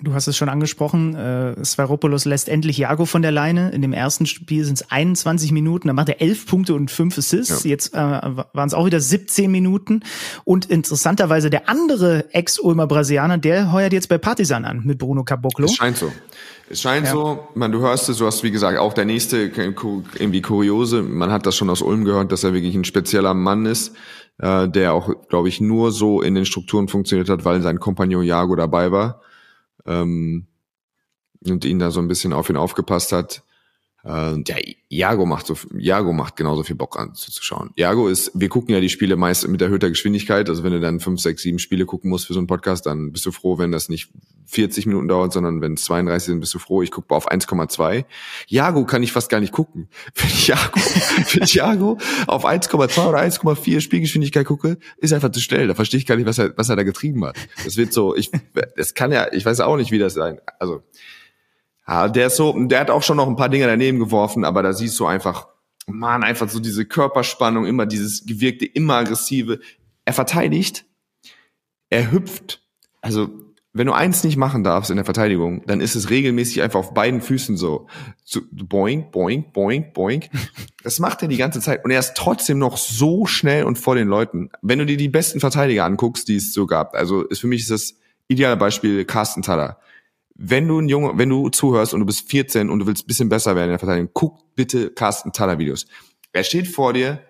Du hast es schon angesprochen, äh, Svaropoulos lässt endlich Jago von der Leine. In dem ersten Spiel sind es 21 Minuten, da macht er 11 Punkte und 5 Assists. Ja. Jetzt äh, waren es auch wieder 17 Minuten. Und interessanterweise der andere Ex-Ulmer Brasilianer, der heuert jetzt bei Partisan an mit Bruno Caboclo. Es scheint so. Es scheint ja. so, man, du hörst es, du hast wie gesagt auch der nächste irgendwie kuriose, man hat das schon aus Ulm gehört, dass er wirklich ein spezieller Mann ist, äh, der auch, glaube ich, nur so in den Strukturen funktioniert hat, weil sein Kompagnon Jago dabei war ähm, und ihn da so ein bisschen auf ihn aufgepasst hat. Äh, ja, Jago macht so, Jago macht genauso viel Bock an zuzuschauen. Jago ist, wir gucken ja die Spiele meist mit erhöhter Geschwindigkeit. Also wenn du dann fünf, sechs, sieben Spiele gucken musst für so einen Podcast, dann bist du froh, wenn das nicht 40 Minuten dauert, sondern wenn es 32 sind, bist du froh. Ich gucke auf 1,2. Jago kann ich fast gar nicht gucken. (laughs) Wenn ich Jago, (laughs) wenn ich Jago auf 1,2 oder 1,4 Spielgeschwindigkeit gucke, ist einfach zu schnell. Da verstehe ich gar nicht, was er, was er da getrieben hat. Das wird so, ich, das kann ja, ich weiß auch nicht, wie das sein. Also, Ja, der ist so, der hat auch schon noch ein paar Dinge daneben geworfen, aber da siehst du einfach, man, einfach so diese Körperspannung, immer dieses gewirkte, immer aggressive. Er verteidigt, er hüpft. Also, wenn du eins nicht machen darfst in der Verteidigung, dann ist es regelmäßig einfach auf beiden Füßen so, so boing, boing, boing, boing. (laughs) Das macht er die ganze Zeit und er ist trotzdem noch so schnell und vor den Leuten. Wenn du dir die besten Verteidiger anguckst, die es so gab, also ist für mich ist das ideale Beispiel Carsten Taller wenn du ein Junge, wenn du zuhörst und du bist 14 und du willst bisschen besser werden in der Verteidigung, guck bitte Carsten Thaler Videos. Er steht vor dir,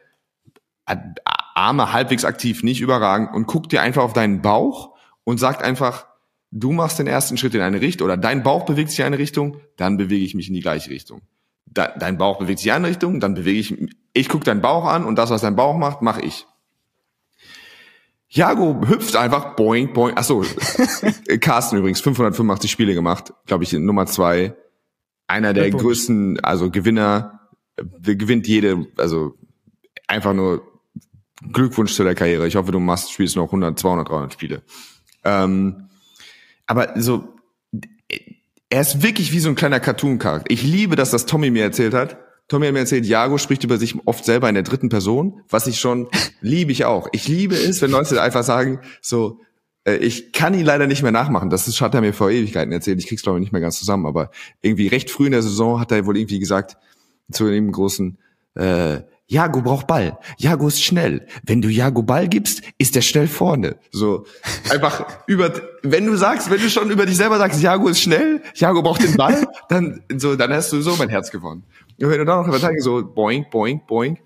Arme halbwegs aktiv, nicht überragend und guckt dir einfach auf deinen Bauch und sagt einfach, du machst den ersten Schritt in eine Richtung oder dein Bauch bewegt sich in eine Richtung, dann bewege ich mich in die gleiche Richtung. dein Bauch bewegt sich in eine Richtung, dann bewege ich, ich gucke deinen Bauch an und das, was dein Bauch macht, mache ich. Jago hüpft einfach, boing, boing. Ach so, (laughs) Carsten übrigens, 585 Spiele gemacht, glaube ich, Nummer zwei. Einer der größten, also Gewinner, gewinnt jede, also einfach nur Glückwunsch zu der Karriere. Ich hoffe, du machst, spielst noch 100, 200, 300 Spiele. Ähm, aber so, er ist wirklich wie so ein kleiner Cartoon-Charakter. Ich liebe, dass das Tommy mir erzählt hat Tommy hat mir erzählt, Jago spricht über sich oft selber in der dritten Person, was ich schon (laughs) liebe ich auch. Ich liebe es, wenn Leute einfach sagen, so, äh, ich kann ihn leider nicht mehr nachmachen. Das ist, hat er mir vor Ewigkeiten erzählt. Ich krieg's glaube ich nicht mehr ganz zusammen, aber irgendwie recht früh in der Saison hat er wohl irgendwie gesagt zu dem großen, äh, Jago braucht Ball. Jago ist schnell. Wenn du Jago Ball gibst, ist er schnell vorne. So einfach über, wenn du sagst, wenn du schon über dich selber sagst, Jago ist schnell, Jago braucht den Ball, (laughs) dann so, dann hast du so mein Herz gewonnen. Und wenn du da noch verteidigen, so boing, boing, boing.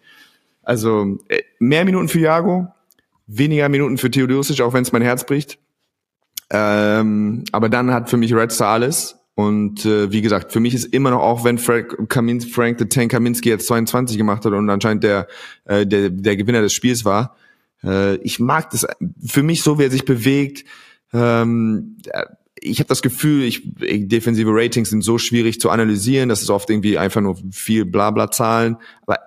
Also äh, mehr Minuten für Jago, weniger Minuten für Theodosic, auch wenn es mein Herz bricht. Ähm, aber dann hat für mich Red Star alles. Und äh, wie gesagt, für mich ist immer noch, auch wenn Frank, Kamin, Frank the Tank Kaminski jetzt 22 gemacht hat und anscheinend der, äh, der, der Gewinner des Spiels war, äh, ich mag das für mich so, wie er sich bewegt. Ähm, ich habe das Gefühl, ich, defensive Ratings sind so schwierig zu analysieren, das ist oft irgendwie einfach nur viel Blabla-Zahlen. Aber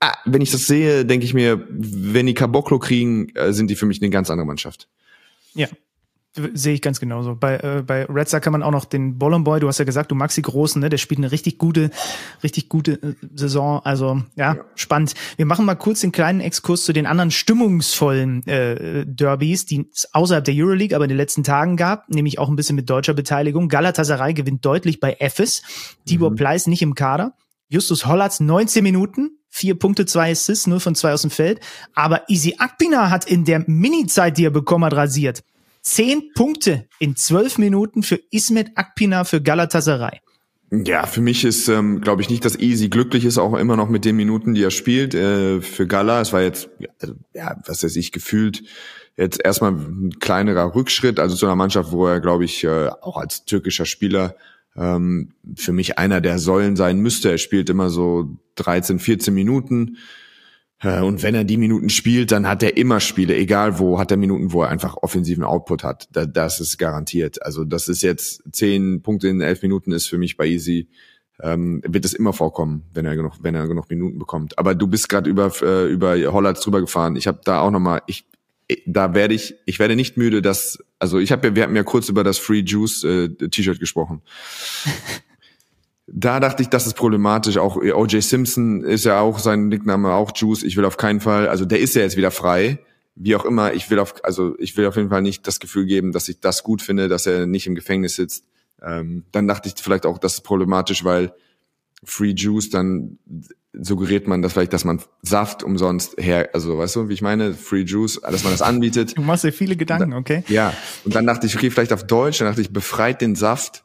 ah, wenn ich das sehe, denke ich mir, wenn die Caboclo kriegen, äh, sind die für mich eine ganz andere Mannschaft. Ja, Sehe ich ganz genauso. Bei, äh, bei Red Star kann man auch noch den Bollon Boy, du hast ja gesagt, du magst die Großen, ne? der spielt eine richtig gute, richtig gute äh, Saison. Also ja, ja, spannend. Wir machen mal kurz den kleinen Exkurs zu den anderen stimmungsvollen äh, Derbys, die es außerhalb der Euroleague aber in den letzten Tagen gab, nämlich auch ein bisschen mit deutscher Beteiligung. Galatasaray gewinnt deutlich bei Efes, Tibor mhm. Pleiss nicht im Kader. Justus Hollatz 19 Minuten, vier Punkte, zwei Assists, nur von zwei aus dem Feld. Aber Easy Akpina hat in der Mini-Zeit, die er bekommen hat, rasiert. Zehn Punkte in zwölf Minuten für Ismet Akpina für Galatasaray. Ja, für mich ist, ähm, glaube ich, nicht, dass Easy glücklich ist, auch immer noch mit den Minuten, die er spielt. Äh, für Gala, es war jetzt, also, ja, was er sich gefühlt, jetzt erstmal ein kleinerer Rückschritt, also zu einer Mannschaft, wo er, glaube ich, äh, auch als türkischer Spieler ähm, für mich einer der Säulen sein müsste. Er spielt immer so 13, 14 Minuten und wenn er die Minuten spielt, dann hat er immer Spiele, egal wo, hat er Minuten, wo er einfach offensiven Output hat. Das ist garantiert. Also das ist jetzt zehn Punkte in elf Minuten ist für mich bei Easy. Ähm, wird es immer vorkommen, wenn er genug, wenn er genug Minuten bekommt. Aber du bist gerade über äh, über Hollands drüber gefahren. Ich habe da auch noch mal, ich da werde ich, ich werde nicht müde, dass, also ich habe, wir hatten ja kurz über das Free Juice äh, T-Shirt gesprochen. (laughs) da dachte ich, das ist problematisch. Auch O.J. Simpson ist ja auch sein Nickname auch Juice. Ich will auf keinen Fall, also der ist ja jetzt wieder frei. Wie auch immer, ich will auf, also ich will auf jeden Fall nicht das Gefühl geben, dass ich das gut finde, dass er nicht im Gefängnis sitzt. Ähm, dann dachte ich vielleicht auch, das ist problematisch, weil Free Juice, dann suggeriert man das vielleicht, dass man Saft umsonst her, also weißt du, wie ich meine, Free Juice, dass man das anbietet. Du machst dir viele Gedanken, okay? Ja. Und dann dachte ich, okay, vielleicht auf Deutsch, dann dachte ich, befreit den Saft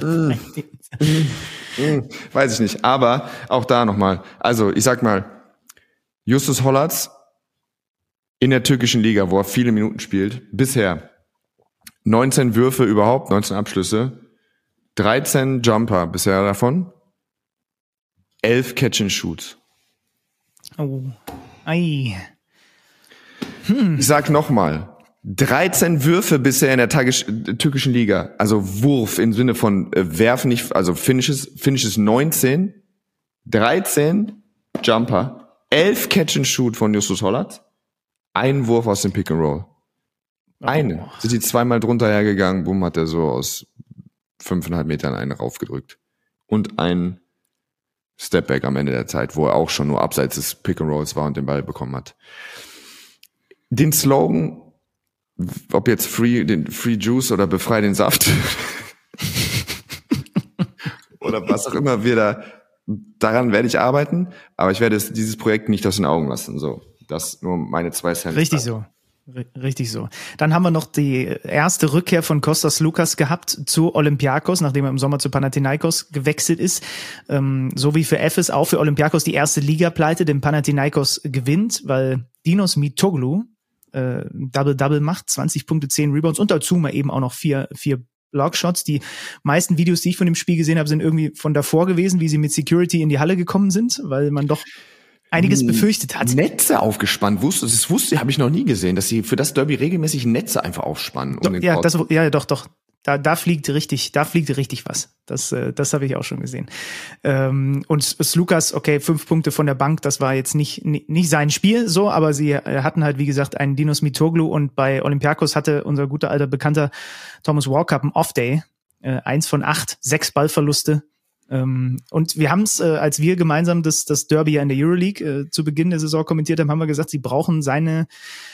mm. (laughs) Mm. Weiß ich nicht. Aber auch da nochmal. Also ich sag mal, Justus Hollatz in der türkischen Liga, wo er viele Minuten spielt, bisher 19 Würfe überhaupt, 19 Abschlüsse, 13 Jumper bisher davon, 11 Catch and Shoots. Oh, ei. Hm. Ich sag nochmal, 13 Würfe bisher in der türkischen Liga. Also Wurf im Sinne von äh, werfen nicht, also Finishes, Finishes 19, 13 Jumper, 11 Catch and Shoot von Justus Hollert, ein Wurf aus dem Pick and Roll. Eine. Oh. Sind die zweimal drunter hergegangen, bumm, hat er so aus fünfeinhalb Metern einen raufgedrückt. Und ein Stepback am Ende der Zeit, wo er auch schon nur abseits des Pick and Rolls war und den Ball bekommen hat. Den Slogan, ob jetzt Free, den Free Juice oder Befrei den Saft (laughs) oder was auch immer wir da, daran werde ich arbeiten, aber ich werde dieses Projekt nicht aus den Augen lassen. So, das nur meine zwei Cent. Richtig so. Richtig so. Dann haben wir noch die erste Rückkehr von Kostas Lukas gehabt zu Olympiakos, nachdem er im Sommer zu Panathinaikos gewechselt ist. Ähm, so wie für Efes auch für Olympiakos die erste Liga-Pleite, den Panathinaikos gewinnt, weil Dinos Mitoglu äh, Double-Double macht, 20 Punkte, 10 Rebounds und dazu mal eben auch noch vier, vier Blockshots. Die meisten Videos, die ich von dem Spiel gesehen habe, sind irgendwie von davor gewesen, wie sie mit Security in die Halle gekommen sind, weil man doch einiges hm, befürchtet hat. Netze aufgespannt, wusste, das wusste, habe ich noch nie gesehen, dass sie für das Derby regelmäßig Netze einfach aufspannen. Um doch, ja, das, ja, doch, doch. Da, da fliegt richtig, da fliegt richtig was. Das, äh, das habe ich auch schon gesehen. Ähm, und Lukas, okay, fünf Punkte von der Bank, das war jetzt nicht, nicht sein Spiel so, aber sie äh, hatten halt, wie gesagt, einen Dinos Mitoglu und bei Olympiakos hatte unser guter alter Bekannter Thomas Walkup einen Off-Day. Äh, eins von acht, sechs Ballverluste, ähm, und wir haben es, äh, als wir gemeinsam das, das Derby ja in der Euroleague äh, zu Beginn der Saison kommentiert haben, haben wir gesagt, sie brauchen seine,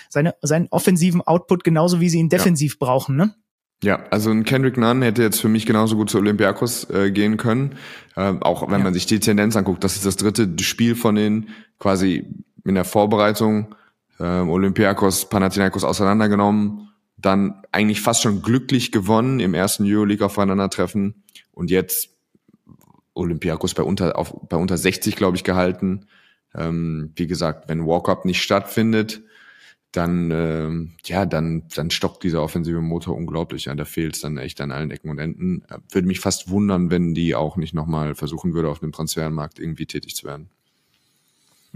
seine, seinen offensiven Output genauso wie sie ihn defensiv ja. brauchen, ne? Ja, also ein Kendrick Nunn hätte jetzt für mich genauso gut zu Olympiakos äh, gehen können. Äh, auch wenn ja. man sich die Tendenz anguckt, das ist das dritte Spiel von denen quasi in der Vorbereitung. Äh, Olympiakos, Panathinaikos auseinandergenommen, dann eigentlich fast schon glücklich gewonnen im ersten Euroleague aufeinandertreffen und jetzt Olympiakos bei unter, auf, bei unter 60, glaube ich, gehalten. Ähm, wie gesagt, wenn Walkup nicht stattfindet, dann, ähm, ja, dann, dann stockt dieser offensive Motor unglaublich. Ja, da fehlt es dann echt an allen Ecken und Enden. Äh, würde mich fast wundern, wenn die auch nicht nochmal versuchen würde, auf dem Transfermarkt irgendwie tätig zu werden.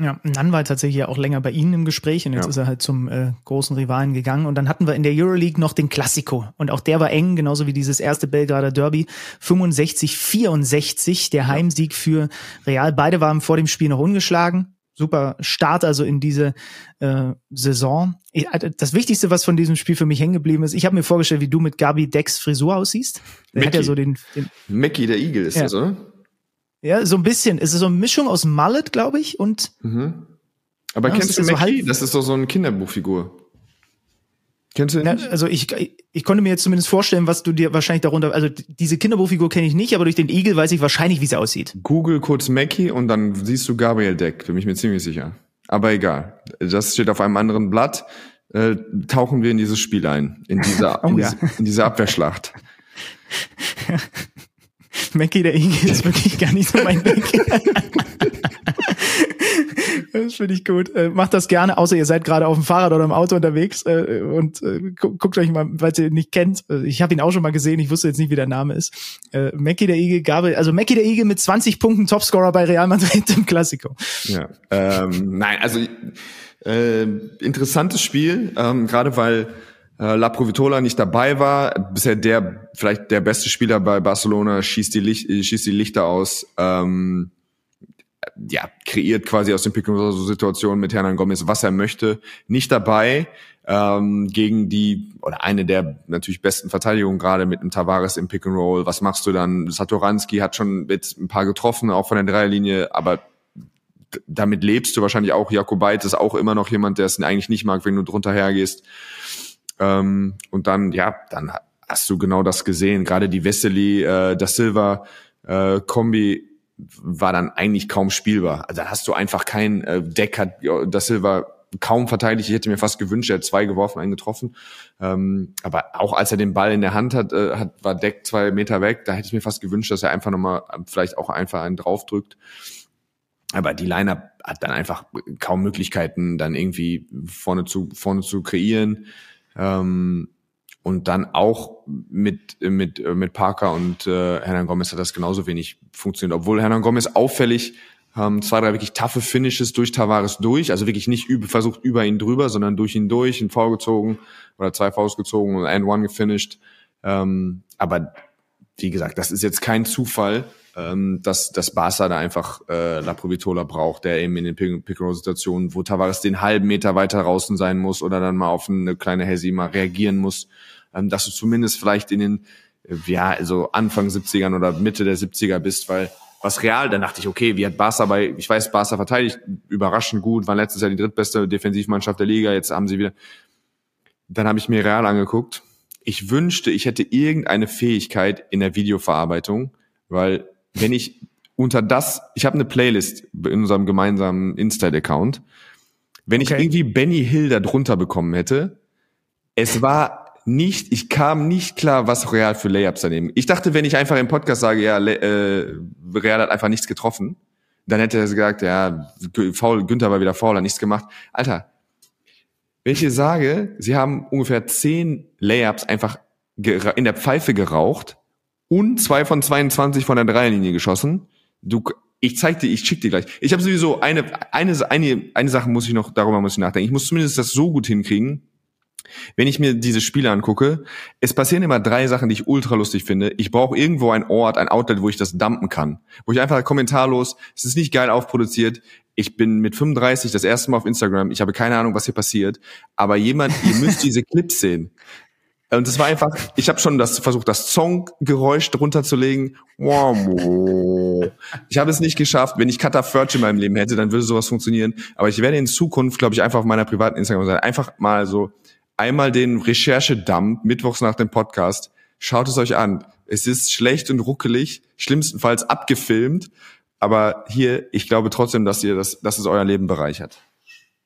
Ja, Nan war tatsächlich ja auch länger bei Ihnen im Gespräch und jetzt ja. ist er halt zum äh, großen Rivalen gegangen. Und dann hatten wir in der Euroleague noch den Classico und auch der war eng, genauso wie dieses erste Belgrader Derby. 65-64, der Heimsieg für Real. Beide waren vor dem Spiel noch ungeschlagen. Super Start also in diese äh, Saison. Also das Wichtigste, was von diesem Spiel für mich hängen geblieben ist, ich habe mir vorgestellt, wie du mit Gabi Decks Frisur aussiehst. Der Mickey. hat ja so den, den Mickey, der Igel ist ja. das, oder? Ja, so ein bisschen. Es ist so eine Mischung aus Mallet, glaube ich, und. Mhm. Aber ja, kennst du so Mackie? Das ist doch so eine Kinderbuchfigur. Kennst du ihn? Ja, also ich, ich konnte mir jetzt zumindest vorstellen, was du dir wahrscheinlich darunter, also diese Kinderbuchfigur kenne ich nicht, aber durch den Igel weiß ich wahrscheinlich, wie sie aussieht. Google kurz Mackie und dann siehst du Gabriel Deck, bin ich mir ziemlich sicher. Aber egal. Das steht auf einem anderen Blatt. Äh, tauchen wir in dieses Spiel ein, in dieser, (laughs) oh, in, ja. diese, in diese Abwehrschlacht. (laughs) Mackie der Igel ist (laughs) wirklich gar nicht so mein Ding. das finde ich gut. Äh, macht das gerne, außer ihr seid gerade auf dem Fahrrad oder im Auto unterwegs äh, und äh, gu guckt euch mal, weil ihr ihn nicht kennt. Äh, ich habe ihn auch schon mal gesehen, ich wusste jetzt nicht, wie der Name ist. Äh, Mackie der Igel, Gabriel, also Mackie der Igel mit 20 Punkten Topscorer bei Real Madrid im Klassiko. Ja, ähm, nein, also äh, interessantes Spiel, ähm, gerade weil äh, La Provitola nicht dabei war, bisher der vielleicht der beste Spieler bei Barcelona, schießt die, Licht, schießt die Lichter aus, ähm, ja, kreiert quasi aus den pick and situationen mit Hernan Gomez, was er möchte. Nicht dabei ähm, gegen die, oder eine der natürlich besten Verteidigungen gerade mit einem Tavares im Pick and Roll. Was machst du dann? Satoranski hat schon jetzt ein paar getroffen, auch von der Dreierlinie, aber damit lebst du wahrscheinlich auch. Jakobait ist auch immer noch jemand, der es eigentlich nicht mag, wenn du drunter hergehst. Ähm, und dann, ja, dann hast du genau das gesehen. Gerade die Vesely, äh, da Silva äh, Kombi war dann eigentlich kaum spielbar. Also da hast du einfach kein äh, Deck hat ja, da Silva kaum verteidigt. Ich hätte mir fast gewünscht, er hat zwei geworfen, einen getroffen. Ähm, aber auch als er den Ball in der Hand hat, äh, hat war Deck zwei Meter weg. Da hätte ich mir fast gewünscht, dass er einfach nochmal vielleicht auch einfach einen draufdrückt. Aber die Liner hat dann einfach kaum Möglichkeiten, dann irgendwie vorne zu vorne zu kreieren. Ähm, und dann auch mit, mit, mit Parker und äh, Hernan Gomez hat das genauso wenig funktioniert. Obwohl Hernan Gomez auffällig ähm, zwei, drei wirklich taffe Finishes durch Tavares durch, also wirklich nicht über, versucht über ihn drüber, sondern durch ihn durch, einen Foul gezogen oder zwei Fouls gezogen und and one gefinished. Ähm, aber wie gesagt, das ist jetzt kein Zufall, ähm, dass, dass Barca da einfach äh, La Provitola braucht, der eben in den Pick-and-Roll-Situationen, wo Tavares den halben Meter weiter draußen sein muss oder dann mal auf eine kleine Hesi mal reagieren muss, ähm, dass du zumindest vielleicht in den ja, also Anfang 70ern oder Mitte der 70er bist, weil was real, dann dachte ich, okay, wie hat Barca bei, ich weiß, Barca verteidigt überraschend gut, waren letztes Jahr die drittbeste Defensivmannschaft der Liga, jetzt haben sie wieder, dann habe ich mir real angeguckt. Ich wünschte, ich hätte irgendeine Fähigkeit in der Videoverarbeitung, weil wenn ich unter das, ich habe eine Playlist in unserem gemeinsamen Insta-Account, wenn okay. ich irgendwie Benny Hill da drunter bekommen hätte, es war nicht, ich kam nicht klar, was Real für Layups daneben. Ich dachte, wenn ich einfach im Podcast sage, ja, äh, Real hat einfach nichts getroffen, dann hätte er gesagt, ja, faul, Günther war wieder faul, hat nichts gemacht. Alter, wenn ich dir sage, sie haben ungefähr zehn Layups einfach in der Pfeife geraucht und zwei von 22 von der Dreierlinie geschossen, du, ich zeig dir, ich schick dir gleich. Ich habe sowieso eine, eine, eine, eine Sache muss ich noch, darüber muss ich nachdenken. Ich muss zumindest das so gut hinkriegen, wenn ich mir diese Spiele angucke, es passieren immer drei Sachen, die ich ultra lustig finde. Ich brauche irgendwo einen Ort, ein Outlet, wo ich das dumpen kann. Wo ich einfach kommentarlos, es ist nicht geil aufproduziert. Ich bin mit 35 das erste Mal auf Instagram. Ich habe keine Ahnung, was hier passiert. Aber jemand, ihr müsst (laughs) diese Clips sehen. Und es war einfach, ich habe schon das versucht, das Songgeräusch drunter zu legen. Ich habe es nicht geschafft. Wenn ich Cutter Furch in meinem Leben hätte, dann würde sowas funktionieren. Aber ich werde in Zukunft, glaube ich, einfach auf meiner privaten Instagram sein, einfach mal so einmal den Recherchedump mittwochs nach dem Podcast. Schaut es euch an. Es ist schlecht und ruckelig, schlimmstenfalls abgefilmt. Aber hier, ich glaube trotzdem, dass ihr das, dass es euer Leben bereichert.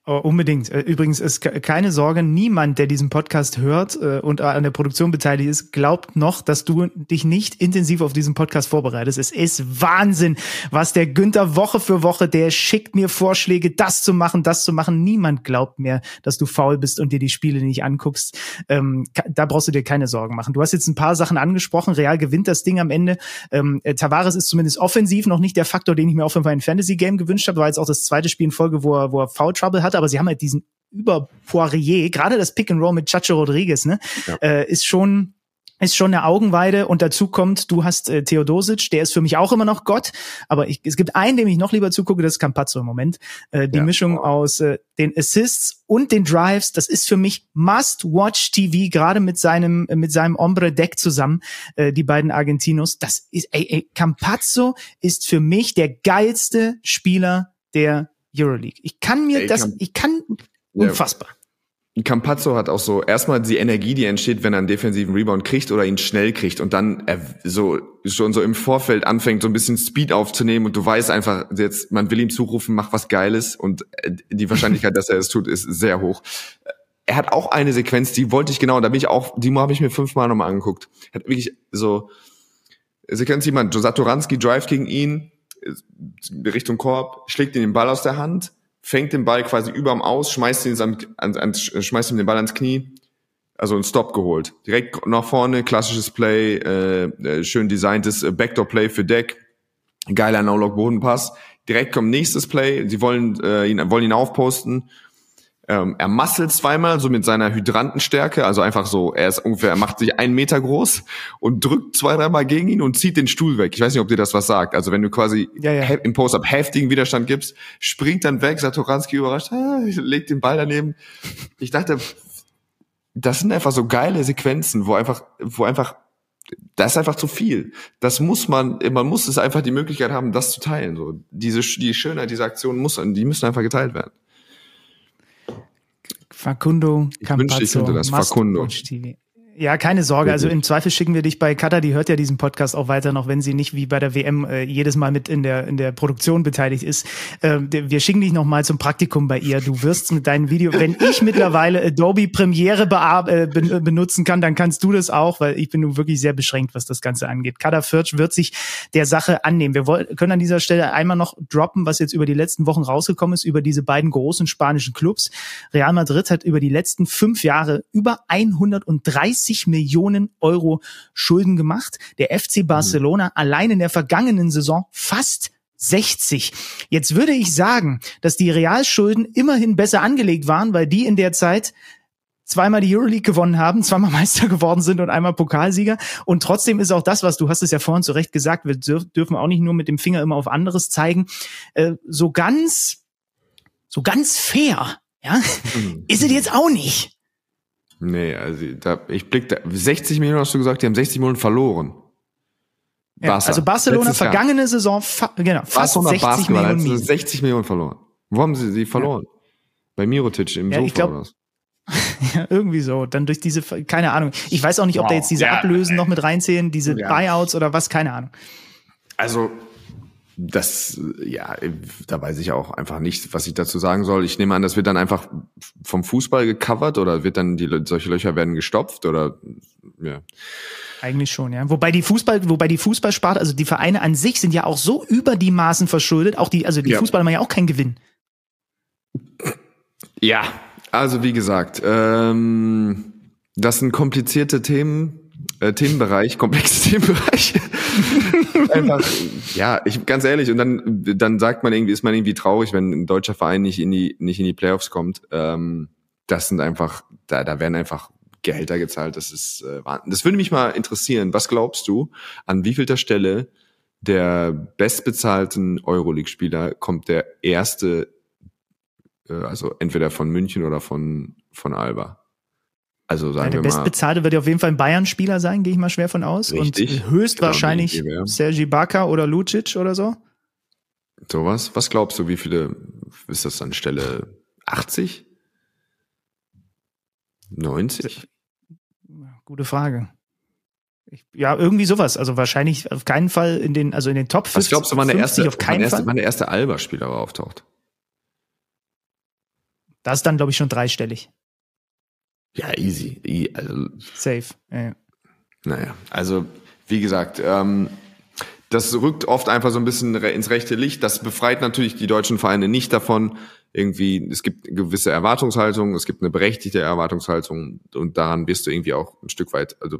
Oh, unbedingt. Äh, übrigens ist keine Sorge, niemand, der diesen Podcast hört äh, und an der Produktion beteiligt ist, glaubt noch, dass du dich nicht intensiv auf diesen Podcast vorbereitest. Es ist Wahnsinn, was der Günther Woche für Woche, der schickt mir Vorschläge, das zu machen, das zu machen. Niemand glaubt mehr, dass du faul bist und dir die Spiele nicht anguckst. Ähm, da brauchst du dir keine Sorgen machen. Du hast jetzt ein paar Sachen angesprochen. Real gewinnt das Ding am Ende. Ähm, äh, Tavares ist zumindest offensiv noch nicht der Faktor, den ich mir auf jeden Fall in Fantasy-Game gewünscht habe. War jetzt auch das zweite Spiel in Folge, wo er, wo er Foul Trouble hat hat, aber sie haben halt diesen über Poirier, gerade das Pick and Roll mit Chacho Rodriguez, ne, ja. äh, ist schon ist schon eine Augenweide und dazu kommt, du hast äh, Theodosic, der ist für mich auch immer noch Gott, aber ich, es gibt einen, dem ich noch lieber zugucke, das ist Campazzo im Moment. Äh, die ja. Mischung aus äh, den Assists und den Drives, das ist für mich Must-Watch TV, gerade mit seinem mit seinem Ombre Deck zusammen, äh, die beiden Argentinos. Das ist, ey, ey, Campazzo ist für mich der geilste Spieler der Euroleague. Ich kann mir Ey, das, kann, ich kann, unfassbar. Ja. Campazzo hat auch so erstmal die Energie, die entsteht, wenn er einen defensiven Rebound kriegt oder ihn schnell kriegt und dann er so schon so im Vorfeld anfängt, so ein bisschen Speed aufzunehmen und du weißt einfach, jetzt man will ihm zurufen, mach was Geiles und äh, die Wahrscheinlichkeit, (laughs) dass er es tut, ist sehr hoch. Er hat auch eine Sequenz, die wollte ich genau, da bin ich auch, die habe ich mir fünfmal nochmal angeguckt. Hat wirklich so Sequenz jemand, Satoranski drive gegen ihn, Richtung Korb, schlägt ihm den Ball aus der Hand, fängt den Ball quasi überm Aus, schmeißt ihn, an, an, schmeißt ihm den Ball ans Knie, also ein Stop geholt. Direkt nach vorne, klassisches Play, äh, äh schön designtes äh, Backdoor-Play für Deck, geiler No-Lock-Bodenpass. Direkt kommt nächstes Play, sie wollen, äh, ihn, wollen ihn aufposten, ähm, er masselt zweimal so mit seiner Hydrantenstärke, also einfach so, er ist ungefähr, er macht sich einen Meter groß und drückt zwei, dreimal gegen ihn und zieht den Stuhl weg. Ich weiß nicht, ob dir das was sagt. Also wenn du quasi ja, ja. im Post-Up heftigen Widerstand gibst, springt dann weg, Satoranski überrascht, ah, legt den Ball daneben. Ich dachte, das sind einfach so geile Sequenzen, wo einfach, wo einfach, das ist einfach zu viel. Das muss man, man muss es einfach die Möglichkeit haben, das zu teilen. So diese, die Schönheit dieser Aktion muss, die müssen einfach geteilt werden. Facundo Campazzo. Ich wünschte, ich könnte das Facundo. Ja, keine Sorge. Also im Zweifel schicken wir dich bei Kata, die hört ja diesen Podcast auch weiter noch, wenn sie nicht wie bei der WM äh, jedes Mal mit in der in der Produktion beteiligt ist. Äh, wir schicken dich noch mal zum Praktikum bei ihr. Du wirst mit deinem Video, wenn ich mittlerweile Adobe Premiere äh, benutzen kann, dann kannst du das auch, weil ich bin nun wirklich sehr beschränkt, was das Ganze angeht. Kata Fürch wird sich der Sache annehmen. Wir wollen, können an dieser Stelle einmal noch droppen, was jetzt über die letzten Wochen rausgekommen ist, über diese beiden großen spanischen Clubs. Real Madrid hat über die letzten fünf Jahre über 130 30 Millionen Euro Schulden gemacht. Der FC mhm. Barcelona mhm. allein in der vergangenen Saison fast 60. Jetzt würde ich sagen, dass die Realschulden immerhin besser angelegt waren, weil die in der Zeit zweimal die Euroleague gewonnen haben, zweimal (laughs) Meister geworden sind und einmal Pokalsieger. Und trotzdem ist auch das, was du hast es ja vorhin zu Recht gesagt, wir dürfen auch nicht nur mit dem Finger immer auf anderes zeigen, äh, so ganz, so ganz fair, ja, mhm. ist es jetzt auch nicht. Nee, also da, ich blick da, 60 Millionen hast du gesagt, die haben 60 Millionen verloren. Ja, also Barcelona Letztes Jahr. vergangene Saison fa genau, fast Barcelona 60 Basketball Millionen minus. 60 Millionen verloren. Wo haben sie sie verloren? Bei Mirotic im Ja, Sofa glaub- oder was? (laughs) Ja, irgendwie so. Dann durch diese, keine Ahnung. Ich weiß auch nicht, ob da Wow. jetzt diese Ja. Ablösen noch mit reinzählen, diese Ja. Buyouts oder was, keine Ahnung. Also das, ja, da weiß ich auch einfach nicht, was ich dazu sagen soll. Ich nehme an, das wird dann einfach vom Fußball gecovert oder wird dann die solche Löcher werden gestopft oder ja. Eigentlich schon, ja. Wobei die Fußball, wobei die Fußballsparte, also die Vereine an sich sind ja auch so über die Maßen verschuldet. Auch die, also die Ja. Fußballer machen ja auch keinen Gewinn. Ja, also wie gesagt, ähm, das sind komplizierte Themen, äh, Themenbereich, komplexe (laughs) Themenbereich. (laughs) Einfach, ja, ich ganz ehrlich, und dann, dann sagt man irgendwie, ist man irgendwie traurig, wenn ein deutscher Verein nicht in die, nicht in die Playoffs kommt. Ähm, das sind einfach, da, da werden einfach Gehälter gezahlt. Das ist äh, Wahnsinn. Das würde mich mal interessieren. Was glaubst du, an wievielter Stelle der bestbezahlten Euroleague-Spieler kommt der erste äh, also entweder von München oder von, von Alba. Also Ja, sagen der wir mal. Bestbezahlte wird ja auf jeden Fall ein Bayern-Spieler sein, gehe ich mal schwer von aus. Richtig. Und höchstwahrscheinlich Genau, Sergi Barca oder Lucic oder so. Sowas. Was glaubst du, wie viele ist das an Stelle 80? 90? Gute Frage. Ich, ja, irgendwie sowas. Also wahrscheinlich auf keinen Fall in den, also in den Top 50, Was glaubst du, wann der 50 erste, auf wann keinen der erste, Fall. wann der erste Alba-Spieler auftaucht? Das ist dann, glaube ich, schon dreistellig. Ja, easy. I- Also, Safe. Ja, ja. Naja, also wie gesagt, ähm, das rückt oft einfach so ein bisschen ins rechte Licht. Das befreit natürlich die deutschen Vereine nicht davon. Irgendwie, es gibt gewisse Erwartungshaltung, es gibt eine berechtigte Erwartungshaltung und daran wirst du irgendwie auch ein Stück weit, also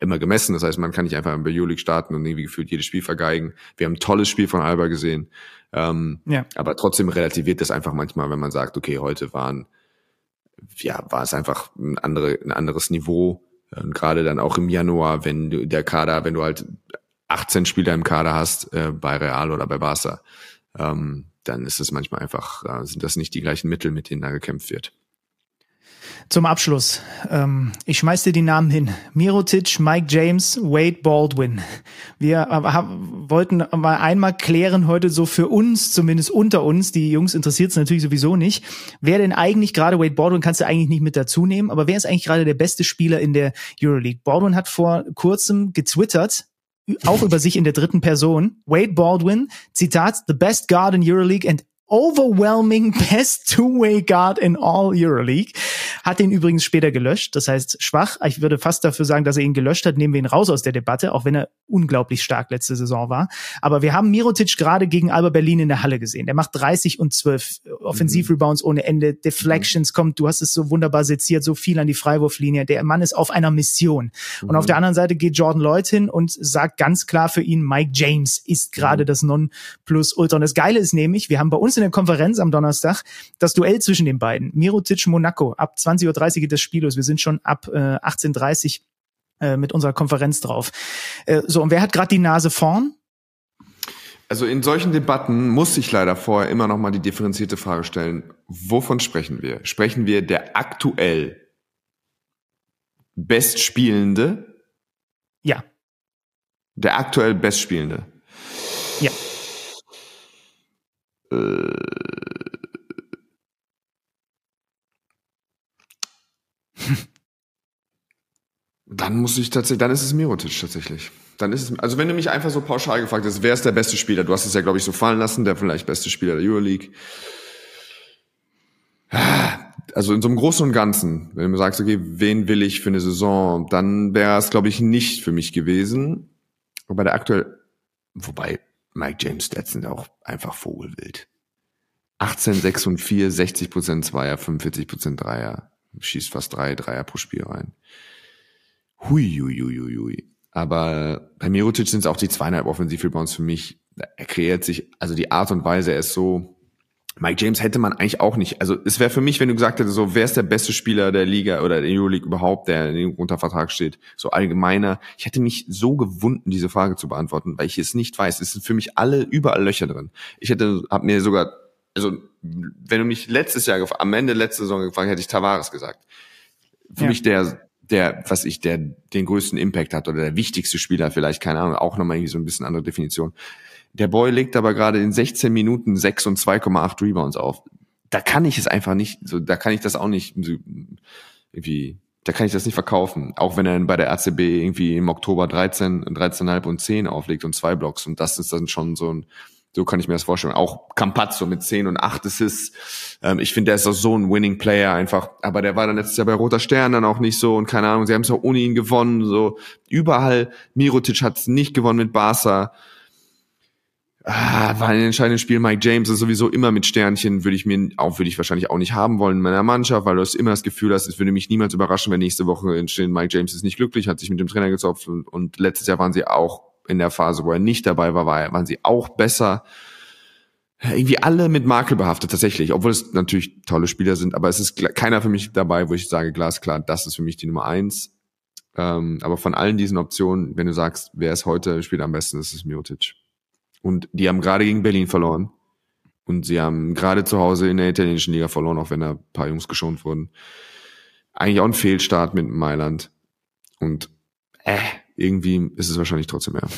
immer gemessen. Das heißt, man kann nicht einfach im League starten und irgendwie gefühlt jedes Spiel vergeigen. Wir haben ein tolles Spiel von Alba gesehen. Ähm, Ja. aber trotzdem relativiert das einfach manchmal, wenn man sagt, okay, heute waren, ja, war es einfach ein, andere, ein anderes Niveau. Und gerade dann auch im Januar, wenn du der Kader, wenn du halt 18 Spieler im Kader hast, äh, bei Real oder bei Barca, ähm, dann ist es manchmal einfach, äh, sind das nicht die gleichen Mittel, mit denen da gekämpft wird. Zum Abschluss. Ähm, ich schmeiß dir die Namen hin. Mirotic, Mike James, Wade Baldwin. Wir aber haben, wollten mal einmal klären heute so für uns, zumindest unter uns, die Jungs interessiert es natürlich sowieso nicht. Wer denn eigentlich gerade Wade Baldwin kannst du eigentlich nicht mit dazu nehmen, aber wer ist eigentlich gerade der beste Spieler in der Euroleague? Baldwin hat vor kurzem getwittert, auch über sich in der dritten Person. Wade Baldwin, Zitat, the best guard in Euroleague and overwhelming (laughs) best two-way guard in all Euroleague. Hat den übrigens später gelöscht. Das heißt, schwach. Ich würde fast dafür sagen, dass er ihn gelöscht hat. Nehmen wir ihn raus aus der Debatte, auch wenn er unglaublich stark letzte Saison war. Aber wir haben Mirotic gerade gegen Alba Berlin in der Halle gesehen. Der macht 30 und 12 Offensivrebounds ohne Ende. Deflections kommt, du hast es so wunderbar seziert, so viel an die Freiwurflinie. Der Mann ist auf einer Mission. Und auf der anderen Seite geht Jordan Lloyd hin und sagt ganz klar für ihn, Mike James ist gerade das Non-Plus-Ultra. Und das Geile ist nämlich, wir haben bei uns in der Konferenz am Donnerstag das Duell zwischen den beiden. Mirotic Monaco. Ab 20.30 Uhr geht das Spiel los. Wir sind schon ab äh, 18.30 Uhr äh, mit unserer Konferenz drauf. Äh, so, und wer hat gerade die Nase vorn? Also in solchen Debatten muss ich leider vorher immer noch mal die differenzierte Frage stellen, wovon sprechen wir? Sprechen wir der aktuell Bestspielende, Ja, der aktuell Bestspielende? ja. (laughs) Dann muss ich tatsächlich, dann ist es Mirotic tatsächlich. Dann ist es, also wenn du mich einfach so pauschal gefragt hast, wer ist der beste Spieler? Du hast es ja, glaube ich, so fallen lassen, der vielleicht beste Spieler der Euroleague. Also in so einem Großen und Ganzen, wenn du mir sagst, okay, wen will ich für eine Saison, dann wäre es, glaube ich, nicht für mich gewesen. Wobei der aktuell, wobei Mike James Stats sind auch einfach vogelwild. 18, 6 und 4, 60 Prozent Zweier, 45 Prozent Dreier. Schießt fast drei Dreier pro Spiel rein. Hui, hui, hui, hui, hui. Aber bei Mirotic sind es auch die zweieinhalb Offensiv-Rebounds für mich. Er kreiert sich, also die Art und Weise, er ist so, Mike James hätte man eigentlich auch nicht. Also es wäre für mich, wenn du gesagt hättest, so wer ist der beste Spieler der Liga oder der Euroleague überhaupt, der unter Vertrag steht, so allgemeiner. Ich hätte mich so gewunden, diese Frage zu beantworten, weil ich es nicht weiß. Es sind für mich alle überall Löcher drin. Ich hätte, hab mir sogar, also wenn du mich letztes Jahr, am Ende letzte Saison gefragt, hätte ich Tavares gesagt. für ja. mich der, der, was ich, der den größten Impact hat oder der wichtigste Spieler vielleicht, keine Ahnung, auch nochmal irgendwie so ein bisschen andere Definition. Der Boy legt aber gerade in 16 Minuten 6 und 2,8 Rebounds auf. Da kann ich es einfach nicht, so, da kann ich das auch nicht irgendwie, da kann ich das nicht verkaufen. Auch wenn er bei der RCB irgendwie im Oktober 13, 13,5 und 10 auflegt und zwei Blocks. Und das ist dann schon so ein, so kann ich mir das vorstellen. Auch Campazzo mit 10 und 8 Assists. Ähm, ich finde, der ist auch so ein Winning Player einfach. Aber der war dann letztes Jahr bei Roter Stern dann auch nicht so und keine Ahnung, sie haben es auch ohne ihn gewonnen. So überall. Mirotic hat es nicht gewonnen mit Barca. Ah, war ein entscheidendes Spiel. Mike James ist sowieso immer mit Sternchen, würde ich mir auch, würde ich wahrscheinlich auch nicht haben wollen in meiner Mannschaft, weil du hast immer das Gefühl hast, es würde mich niemals überraschen, wenn nächste Woche entstehen, Mike James ist nicht glücklich, hat sich mit dem Trainer gezopft und, und letztes Jahr waren sie auch in der Phase, wo er nicht dabei war, war waren sie auch besser. Irgendwie alle mit Makel behaftet, tatsächlich, obwohl es natürlich tolle Spieler sind, aber es ist keiner für mich dabei, wo ich sage, glasklar, das ist für mich die Nummer eins. Ähm, aber von allen diesen Optionen, wenn du sagst, wer ist heute spielt am besten, ist es Miotic. Und die haben gerade gegen Berlin verloren. Und sie haben gerade zu Hause in der italienischen Liga verloren, auch wenn da ein paar Jungs geschont wurden. Eigentlich auch ein Fehlstart mit Mailand. Und äh, irgendwie ist es wahrscheinlich trotzdem mehr.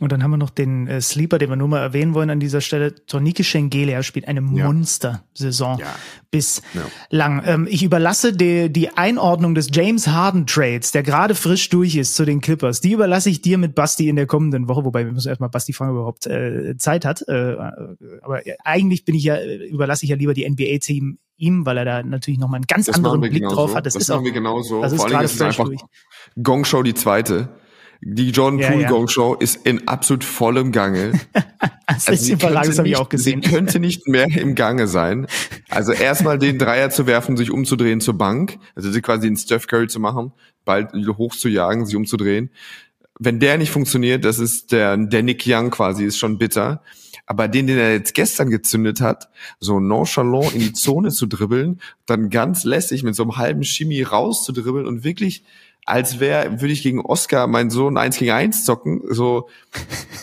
Und dann haben wir noch den äh, Sleeper, den wir nur mal erwähnen wollen an dieser Stelle. Tornike Schengele, er spielt eine Monster-Saison ja. bislang. Ja. Ähm, ich überlasse die, die Einordnung des James Harden Trades, der gerade frisch durch ist zu den Clippers. Die überlasse ich dir mit Basti in der kommenden Woche, wobei wir müssen erstmal Basti fragen, ob er überhaupt äh, Zeit hat. Äh, aber eigentlich bin ich ja, überlasse ich ja lieber die NBA-Team ihm, weil er da natürlich nochmal einen ganz das anderen Blick drauf so. hat. Das, das ist machen auch, wir genauso. Das Vor allem ist es einfach durch. Gong Show die zweite. Die Jordan ja, Poole ja. Gong Show ist in absolut vollem Gange. (laughs) das also ist überragend, das habe ich auch gesehen. Sie könnte nicht mehr im Gange sein. Also erstmal den Dreier zu werfen, sich umzudrehen zur Bank, also sie quasi den Steph Curry zu machen, bald hoch zu jagen, sich umzudrehen. Wenn der nicht funktioniert, das ist der, der Nick Young quasi, ist schon bitter. Aber den, den er jetzt gestern gezündet hat, so nonchalant in die Zone zu dribbeln, dann ganz lässig mit so einem halben Chemie rauszudribbeln und wirklich als wäre, würde ich gegen Oscar meinen Sohn eins gegen eins zocken, so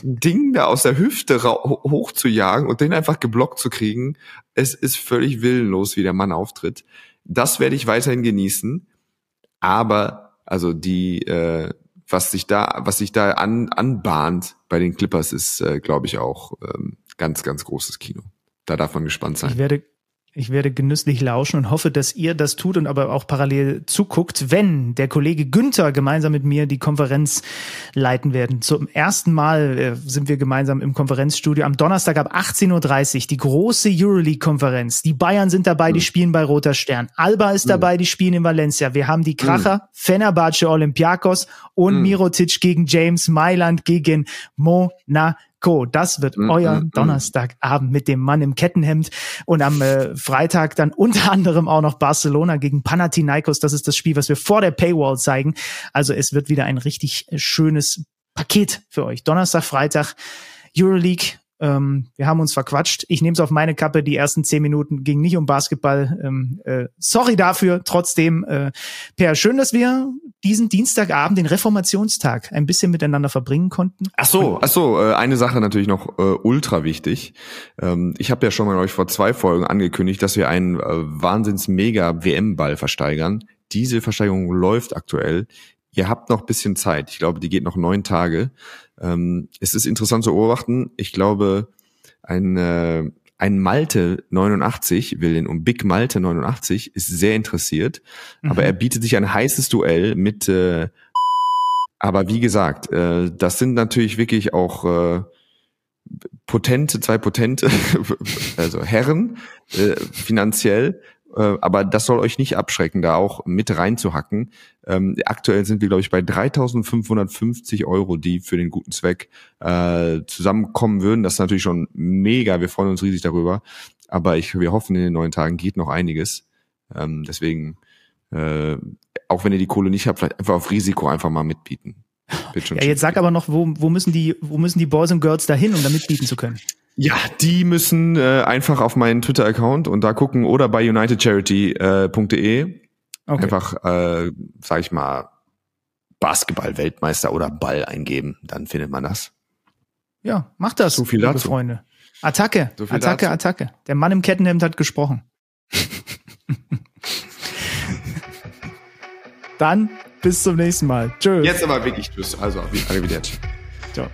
ein Ding da aus der Hüfte hoch zu jagen und den einfach geblockt zu kriegen. Es ist völlig willenlos, wie der Mann auftritt. Das werde ich weiterhin genießen. Aber, also die, äh, was sich da, was sich da an, anbahnt bei den Clippers, ist, äh, glaube ich, auch ähm, ganz, ganz großes Kino. Da darf man gespannt sein. Ich werde ich werde genüsslich lauschen und hoffe, dass ihr das tut und aber auch parallel zuguckt, wenn der Kollege Günther gemeinsam mit mir die Konferenz leiten werden. Zum ersten Mal äh, sind wir gemeinsam im Konferenzstudio am Donnerstag ab 18.30 Uhr. Die große Euroleague-Konferenz. Die Bayern sind dabei, mhm. die spielen bei Roter Stern. Alba ist mhm. dabei, die spielen in Valencia. Wir haben die Kracher, mhm. Fenerbahce Olympiakos und mhm. Mirotic gegen James Mailand gegen Monaco. Co. Das wird mm, euer mm, Donnerstagabend mit dem Mann im Kettenhemd und am äh, Freitag dann unter anderem auch noch Barcelona gegen Panathinaikos. Das ist das Spiel, was wir vor der Paywall zeigen. Also es wird wieder ein richtig schönes Paket für euch. Donnerstag, Freitag, Euroleague, ähm, wir haben uns verquatscht. Ich nehme es auf meine Kappe. Die ersten zehn Minuten ging nicht um Basketball. Ähm, äh, sorry dafür. Trotzdem, äh, Per, schön, dass wir diesen Dienstagabend, den Reformationstag, ein bisschen miteinander verbringen konnten. Ach so, ach so. Äh, eine Sache natürlich noch äh, ultra wichtig. Ähm, ich habe ja schon mal euch vor zwei Folgen angekündigt, dass wir einen äh, wahnsinns mega WM-Ball versteigern. Diese Versteigerung läuft aktuell. Ihr habt noch bisschen Zeit. Ich glaube, die geht noch neun Tage. Ähm, es ist interessant zu beobachten. Ich glaube, ein, äh, ein Malte 89 will den um Big Malte 89 ist sehr interessiert, mhm. aber er bietet sich ein heißes Duell mit äh, aber wie gesagt, äh, das sind natürlich wirklich auch äh, potente, zwei potente, (laughs) also Herren, äh, finanziell, aber das soll euch nicht abschrecken, da auch mit reinzuhacken. Ähm, aktuell sind wir, glaube ich, bei 3.550 Euro, die für den guten Zweck äh, zusammenkommen würden. Das ist natürlich schon mega. Wir freuen uns riesig darüber. Aber ich, wir hoffen, in den neuen Tagen geht noch einiges. Ähm, deswegen, äh, auch wenn ihr die Kohle nicht habt, vielleicht einfach auf Risiko einfach mal mitbieten. Ja, jetzt sag aber noch, wo, wo müssen die, wo müssen die Boys und Girls da hin, um da mitbieten zu können? Ja, die müssen äh, einfach auf meinen Twitter-Account und da gucken oder bei unitedcharity.de äh, okay. einfach, äh, sag ich mal, Basketball-Weltmeister oder Ball eingeben, dann findet man das. Ja, macht das, so viel liebe dazu. Freunde. Attacke, so Attacke, dazu. Attacke. Der Mann im Kettenhemd hat gesprochen. (laughs) Dann bis zum nächsten Mal. Tschüss. Jetzt aber wirklich Tschüss. Also, arrivederci. Ciao.